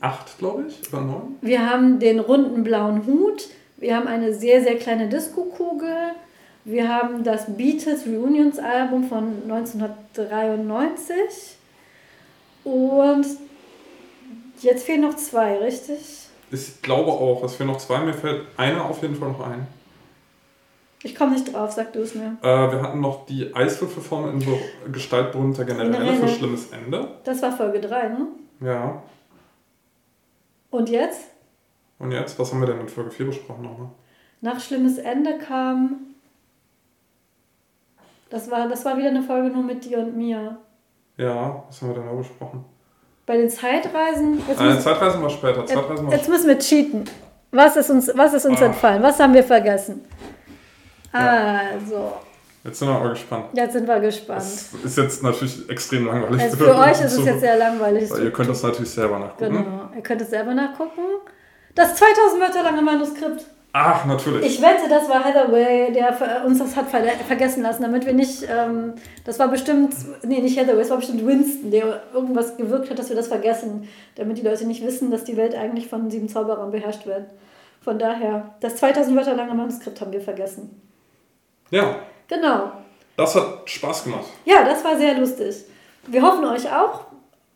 acht, glaube ich, oder neun. Wir haben den runden blauen Hut. Wir haben eine sehr, sehr kleine Disco-Kugel. Wir haben das Beatles Reunions Album von 1993. Und jetzt fehlen noch zwei, richtig? Ich glaube auch. Es fehlen noch zwei. Mir fällt einer auf jeden Fall noch ein. Ich komme nicht drauf, sag du es mir. Äh, wir hatten noch die Eiswürfelform in Be Gestalt berühmter Generäle für schlimmes Ende. Das war Folge 3, ne? Ja. Und jetzt? Und jetzt? Was haben wir denn in Folge 4 besprochen nochmal? Nach schlimmes Ende kam. Das war, das war wieder eine Folge nur mit dir und mir. Ja, was haben wir denn da besprochen? Bei den Zeitreisen. Jetzt äh, Zeitreisen war später. Zeitreisen war jetzt müssen wir cheaten. Was ist uns, was ist uns ah. entfallen? Was haben wir vergessen? Ja. Also. Jetzt sind wir mal gespannt. Jetzt sind wir gespannt. Das ist jetzt natürlich extrem langweilig. Also für euch ist es jetzt sehr langweilig. Weil ihr könnt das natürlich selber nachgucken. Genau, ihr könnt es selber nachgucken. Das 2000 Wörter lange Manuskript. Ach, natürlich. Ich wette, das war Hathaway, der uns das hat vergessen lassen, damit wir nicht. Ähm, das war bestimmt. Nee, nicht Hathaway, es war bestimmt Winston, der irgendwas gewirkt hat, dass wir das vergessen. Damit die Leute nicht wissen, dass die Welt eigentlich von sieben Zauberern beherrscht wird. Von daher, das 2000 Wörter lange Manuskript haben wir vergessen. Ja. Genau. Das hat Spaß gemacht. Ja, das war sehr lustig. Wir hoffen euch auch,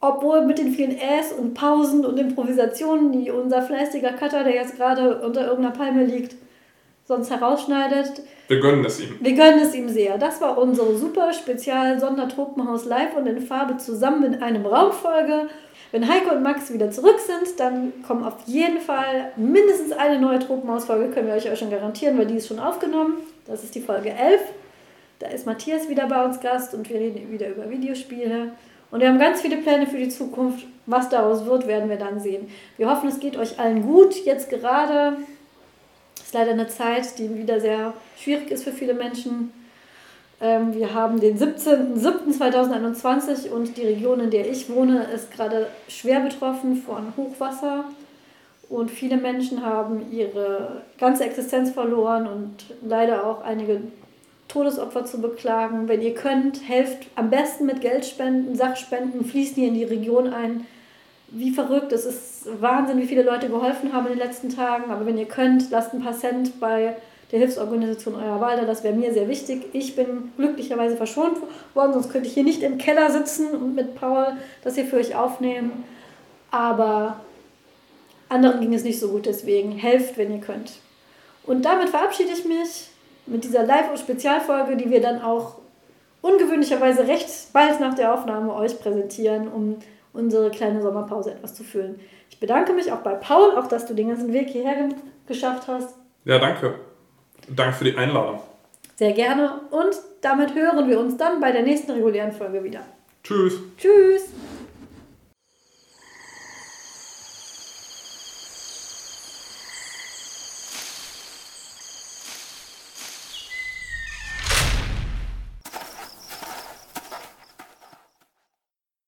obwohl mit den vielen Äs und Pausen und Improvisationen, die unser fleißiger Cutter, der jetzt gerade unter irgendeiner Palme liegt, sonst herausschneidet. Wir gönnen es ihm. Wir gönnen es ihm sehr. Das war unsere super Spezial Sondertropenhaus live und in Farbe zusammen in einem Raumfolge. Wenn Heiko und Max wieder zurück sind, dann kommen auf jeden Fall mindestens eine neue Tropenhausfolge, können wir euch auch schon garantieren, weil die ist schon aufgenommen. Das ist die Folge 11. Da ist Matthias wieder bei uns Gast und wir reden wieder über Videospiele. Und wir haben ganz viele Pläne für die Zukunft. Was daraus wird, werden wir dann sehen. Wir hoffen, es geht euch allen gut. Jetzt gerade ist leider eine Zeit, die wieder sehr schwierig ist für viele Menschen. Ähm, wir haben den 17.07.2021 und die Region, in der ich wohne, ist gerade schwer betroffen von Hochwasser. Und viele Menschen haben ihre ganze Existenz verloren und leider auch einige Todesopfer zu beklagen. Wenn ihr könnt, helft am besten mit Geldspenden, Sachspenden, fließt die in die Region ein. Wie verrückt, es ist Wahnsinn, wie viele Leute geholfen haben in den letzten Tagen. Aber wenn ihr könnt, lasst ein paar Cent bei der Hilfsorganisation Euer Walder, das wäre mir sehr wichtig. Ich bin glücklicherweise verschont worden, sonst könnte ich hier nicht im Keller sitzen und mit Paul das hier für euch aufnehmen. Aber Anderen ging es nicht so gut, deswegen helft, wenn ihr könnt. Und damit verabschiede ich mich mit dieser Live-Spezialfolge, die wir dann auch ungewöhnlicherweise recht bald nach der Aufnahme euch präsentieren, um unsere kleine Sommerpause etwas zu füllen. Ich bedanke mich auch bei Paul, auch dass du den ganzen Weg hierher geschafft hast. Ja, danke. Danke für die Einladung. Sehr gerne und damit hören wir uns dann bei der nächsten regulären Folge wieder. Tschüss. Tschüss.